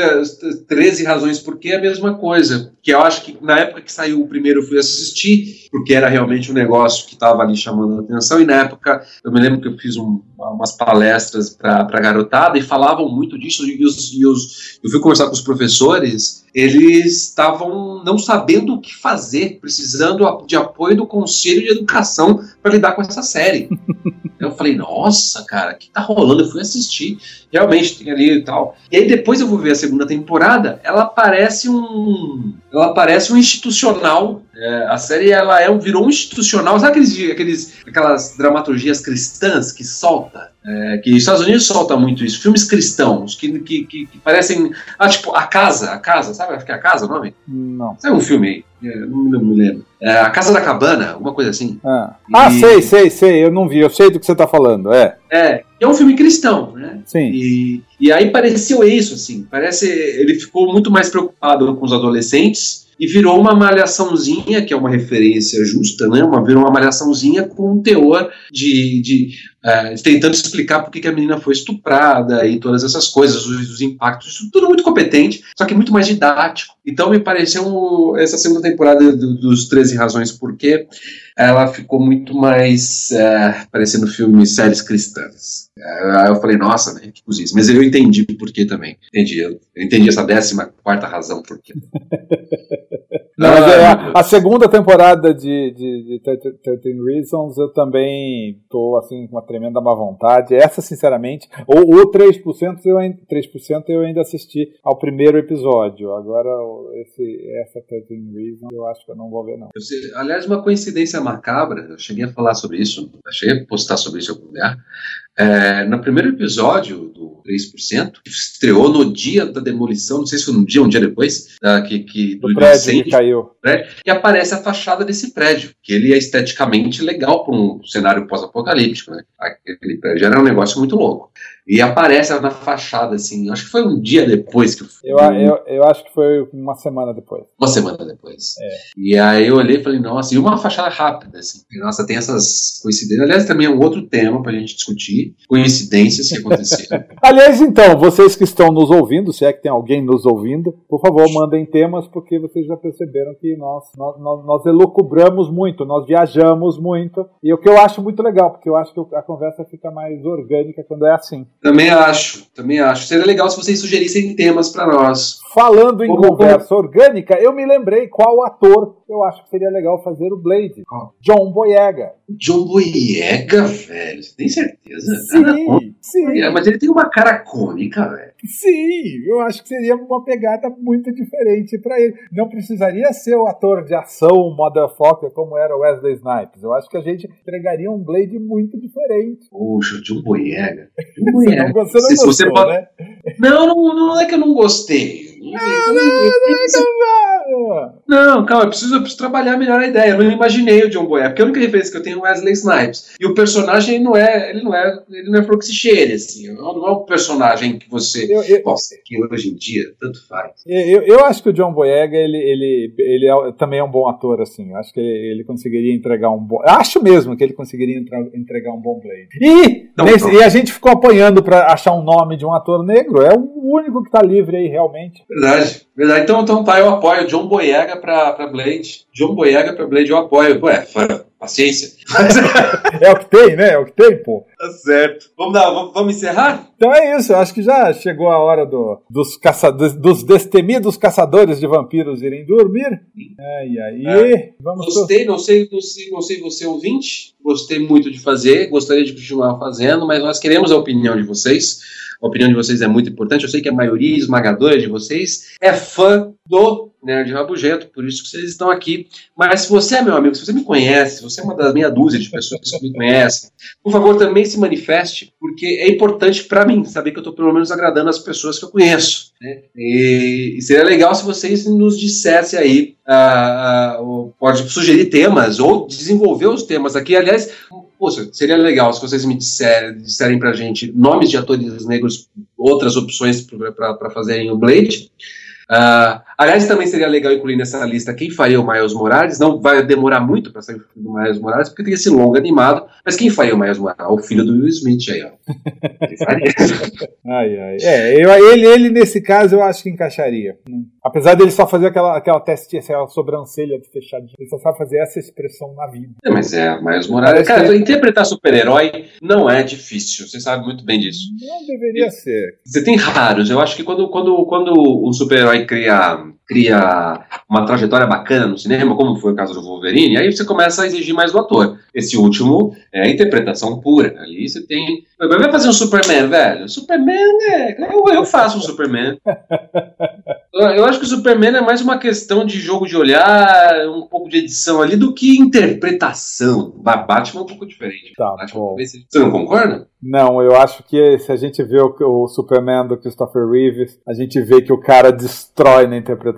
13 razões por que é a mesma coisa. Que eu acho que na época que saiu o primeiro eu fui assistir, porque era realmente um negócio que estava ali chamando a atenção. E na época eu me lembro que eu fiz um, umas palestras para a garotada e falavam muito disso. E, os, e os, eu fui conversar com os professores eles estavam não sabendo o que fazer, precisando de apoio do Conselho de Educação para lidar com essa série. eu falei, nossa, cara, o que tá rolando? Eu fui assistir, realmente tem ali e tal. E aí depois eu vou ver a segunda temporada, ela parece um, ela parece um institucional. É, a série ela é um, virou um institucional. Sabe aqueles, aqueles, aquelas dramaturgias cristãs que solta? É, que os Estados Unidos solta muito isso. Filmes cristãos, que, que, que, que, parecem. Ah, tipo, A Casa, A Casa, sabe? Acho que é A Casa o nome?
Não.
Sabe um filme aí? É, não, não me lembro. É, a Casa da Cabana, alguma coisa assim.
Ah. E... ah, sei, sei, sei. Eu não vi, eu sei do que você está falando, é.
É, é um filme cristão, né?
Sim.
E, e aí pareceu isso, assim. Parece. Ele ficou muito mais preocupado com os adolescentes e virou uma malhaçãozinha, que é uma referência justa, né? Uma, virou uma malhaçãozinha com um teor de, de uh, tentando explicar por que a menina foi estuprada e todas essas coisas, os, os, impactos, tudo muito competente, só que muito mais didático. Então me pareceu essa segunda temporada do, dos 13 Razões Porquê, ela ficou muito mais uh, parecendo filme séries cristãs. Aí eu falei, nossa, né, que cozice. Mas eu entendi por quê também. Entendi. Eu entendi essa décima quarta razão por quê.
Não, é, a, a, segunda temporada de, de, de 13 Reasons eu também tô assim com uma tremenda má vontade. Essa, sinceramente, ou o 3%, eu, 3% eu ainda assisti ao primeiro episódio. Agora, esse, essa 13 Reasons eu acho que eu não vou ver, não.
Aliás, uma coincidência macabra, eu cheguei a falar sobre isso, cheguei a postar sobre isso em algum lugar. É, no primeiro episódio do 3%, que estreou no dia da demolição, não sei se foi um dia ou um dia depois, da, que, que,
do, do prédio incêndio, que caiu.
Né, e aparece a fachada desse prédio, que ele é esteticamente legal para um cenário pós-apocalíptico. Né? Aquele prédio era um negócio muito louco. E aparece na fachada, assim. Acho que foi um dia depois que
eu, eu, eu, eu acho que foi uma semana depois.
Uma semana depois.
É.
E aí eu olhei e falei, nossa, e uma fachada rápida, assim. Nossa, tem essas coincidências. Aliás, também é um outro tema pra gente discutir. Coincidências que aconteceram.
Aliás, então, vocês que estão nos ouvindo, se é que tem alguém nos ouvindo, por favor, mandem temas, porque vocês já perceberam que nós, nós, nós, nós elucubramos muito, nós viajamos muito. E o que eu acho muito legal, porque eu acho que a conversa fica mais orgânica quando é assim.
Também acho, também acho. Seria legal se vocês sugerissem temas para nós.
Falando em Como conversa orgânica, eu me lembrei qual ator eu acho que seria legal fazer o Blade. Oh. John Boyega.
John Boyega, velho? Você tem certeza?
Sim, sim.
É, mas ele tem uma cara cômica, velho.
Sim, eu acho que seria uma pegada muito diferente para ele. Não precisaria ser o ator de ação, motherfucker, como era Wesley Snipes. Eu acho que a gente entregaria um Blade muito diferente.
Poxa, John Boyega. John Boyega.
Você não, você não gostou, pode... né?
Não, não, não é que eu não gostei.
Não, não, não,
não, calma, eu preciso, eu preciso trabalhar melhor a ideia. Eu não imaginei o John Boyega, porque a única referência que eu tenho é Wesley Snipes. E o personagem não é, ele não é, ele não é proxy assim. Não é um personagem que você. Eu, eu, Nossa, que hoje em dia tanto faz.
Eu, eu acho que o John Boyega, ele, ele, ele é, também é um bom ator, assim. Eu acho que ele, ele conseguiria entregar um bom. Acho mesmo que ele conseguiria entregar um bom Blade. E, não, nesse, e a gente ficou apanhando para achar um nome de um ator negro. É o único que está livre aí, realmente.
Verdade, verdade. Então, então tá, eu apoio John Boyega pra, pra Blade. John Boyega pra Blade eu apoio. Ué, paciência.
é o que tem, né? É o que tem, pô.
Tá certo. Vamos, dar, vamos, vamos encerrar?
Então é isso, eu acho que já chegou a hora do, dos, caça, dos destemidos caçadores de vampiros irem dormir. Ai, aí. É.
Vamos Gostei, não sei, não sei, não sei você ouvinte. Gostei muito de fazer, gostaria de continuar fazendo, mas nós queremos a opinião de vocês. A opinião de vocês é muito importante. Eu sei que a maioria esmagadora de vocês é fã do Nerd Rabugento, por isso que vocês estão aqui. Mas se você é meu amigo, se você me conhece, se você é uma das meia dúzia de pessoas que me conhecem, por favor, também se manifeste, porque é importante para mim saber que eu estou pelo menos agradando as pessoas que eu conheço. Né? E, seria legal se vocês nos dissessem aí, uh, uh, pode sugerir temas ou desenvolver os temas aqui. Aliás, Poxa, seria legal se vocês me disserem, disserem pra gente nomes de atores negros, outras opções para fazerem o Blade. Uh, aliás, também seria legal incluir nessa lista quem faria o Miles Morales. Não vai demorar muito para sair o do Miles Morales, porque tem esse longo animado. Mas quem faria o Miles Morales? O filho do Will Smith aí, ó.
ai, ai. É, eu, ele, ele, nesse caso, eu acho que encaixaria. Apesar dele só fazer aquela, aquela teste, aquela sobrancelha fechadinha, ele só sabe fazer essa expressão na vida.
É, mas é, Miles Morales. Cara, que... interpretar super-herói não é difícil, você sabe muito bem disso.
Não deveria e, ser.
Você tem raros. Eu acho que quando, quando, quando um super-herói cria um, cria uma trajetória bacana no cinema, como foi o caso do Wolverine, aí você começa a exigir mais do ator. Esse último é interpretação pura. Ali você tem. Vai fazer um Superman, velho? Superman é. Eu, eu faço um Superman. Eu acho que o Superman é mais uma questão de jogo de olhar, um pouco de edição ali, do que interpretação. Batman é um pouco diferente.
Tá,
Batman, você não concorda?
Não, eu acho que se a gente vê o, o, Superman do Christopher Reeves, a gente vê que o cara destrói na interpretação.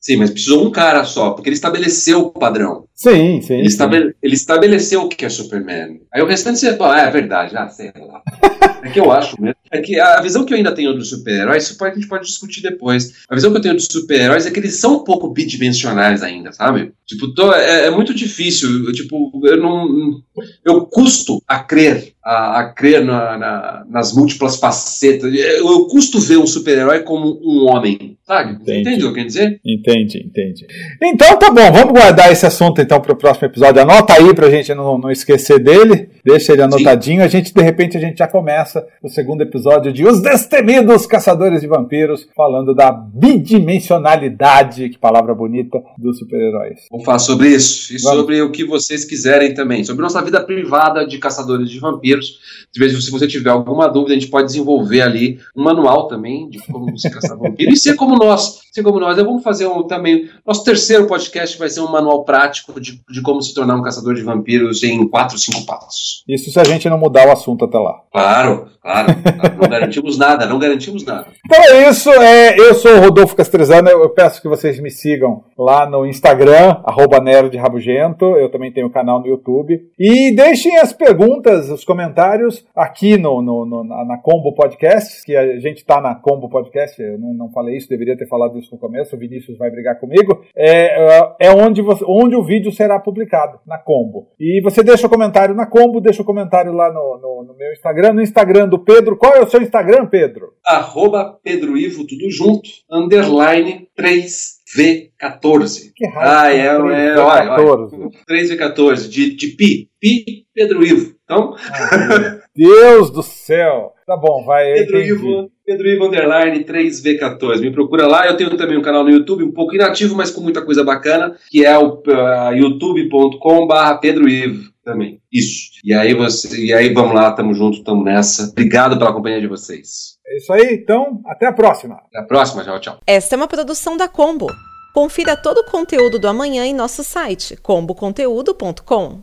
Sim, mas precisou um cara só, porque ele estabeleceu o padrão.
Sim, sim.
Ele,
sim.
ele estabeleceu o que é Superman. Aí o restante você fala, ah, é verdade, ah, sei lá. É que eu acho mesmo. É que a visão que eu ainda tenho dos super-heróis, isso pode, a gente pode discutir depois. A visão que eu tenho dos super-heróis é que eles são um pouco bidimensionais ainda, sabe? Tipo, tô, é, é, muito difícil. Eu, tipo, eu não. Eu custo a crer, a, a crer na, na, nas múltiplas facetas. Eu, eu custo ver um super-herói como um homem, sabe? Entendi. Entende o que eu quero dizer?
Entendi, entendi. Então tá bom, vamos guardar esse assunto então para o próximo episódio. Anota aí pra gente não, não esquecer dele. Deixa ele anotadinho. Sim. A gente, de repente, a gente já começa o segundo episódio de Os Destemidos Caçadores de Vampiros, falando da bidimensionalidade, que palavra bonita, dos super-heróis.
Vamos falar sobre isso e Vamos. sobre o que vocês quiserem também, sobre nossa vida privada de caçadores de vampiros. Se você tiver alguma dúvida, a gente pode desenvolver ali um manual também de como você caçar vampiro e ser como nós. Ser como nós. Vamos fazer um, também. Nosso terceiro podcast vai ser um manual prático de, de como se tornar um caçador de vampiros em quatro, cinco passos.
Isso se a gente não mudar o assunto até lá.
Claro, claro. não garantimos nada, não garantimos nada.
Então é isso. É, eu sou o Rodolfo Castrezano. Eu peço que vocês me sigam lá no Instagram, arroba nerdrabugento. Eu também tenho um canal no YouTube. E deixem as perguntas, os comentários aqui no, no, no na, na, Combo Podcast, que a gente está na Combo Podcast. Eu não, não falei isso, deveria ter falado isso no começo. O Vinícius vai brigar comigo. É, é onde, você, onde o vídeo será publicado, na Combo. E você deixa o comentário na Combo, deixa o comentário lá no, no, no meu Instagram, no Instagram do Pedro. Qual é o seu Instagram, Pedro?
Arroba Pedro Ivo, tudo junto, underline 3 V14.
Que raio, ah, é,
é, olha, olha, 3V14, de, de Pi, Pi Pedro Ivo. Então.
Ah, Deus do céu! Tá bom, vai.
Pedro Ivo, Pedro Ivo Underline 3V14. Me procura lá. Eu tenho também um canal no YouTube, um pouco inativo, mas com muita coisa bacana, que é o uh, youtube.com/barra Pedro Ivo também. Isso. E aí você, e aí vamos lá, tamo junto, tamo nessa. Obrigado pela companhia de vocês.
É isso aí, então, até a próxima.
Até a próxima, tchau, tchau.
Esta é uma produção da Combo. Confira todo o conteúdo do amanhã em nosso site comboconteúdo.com.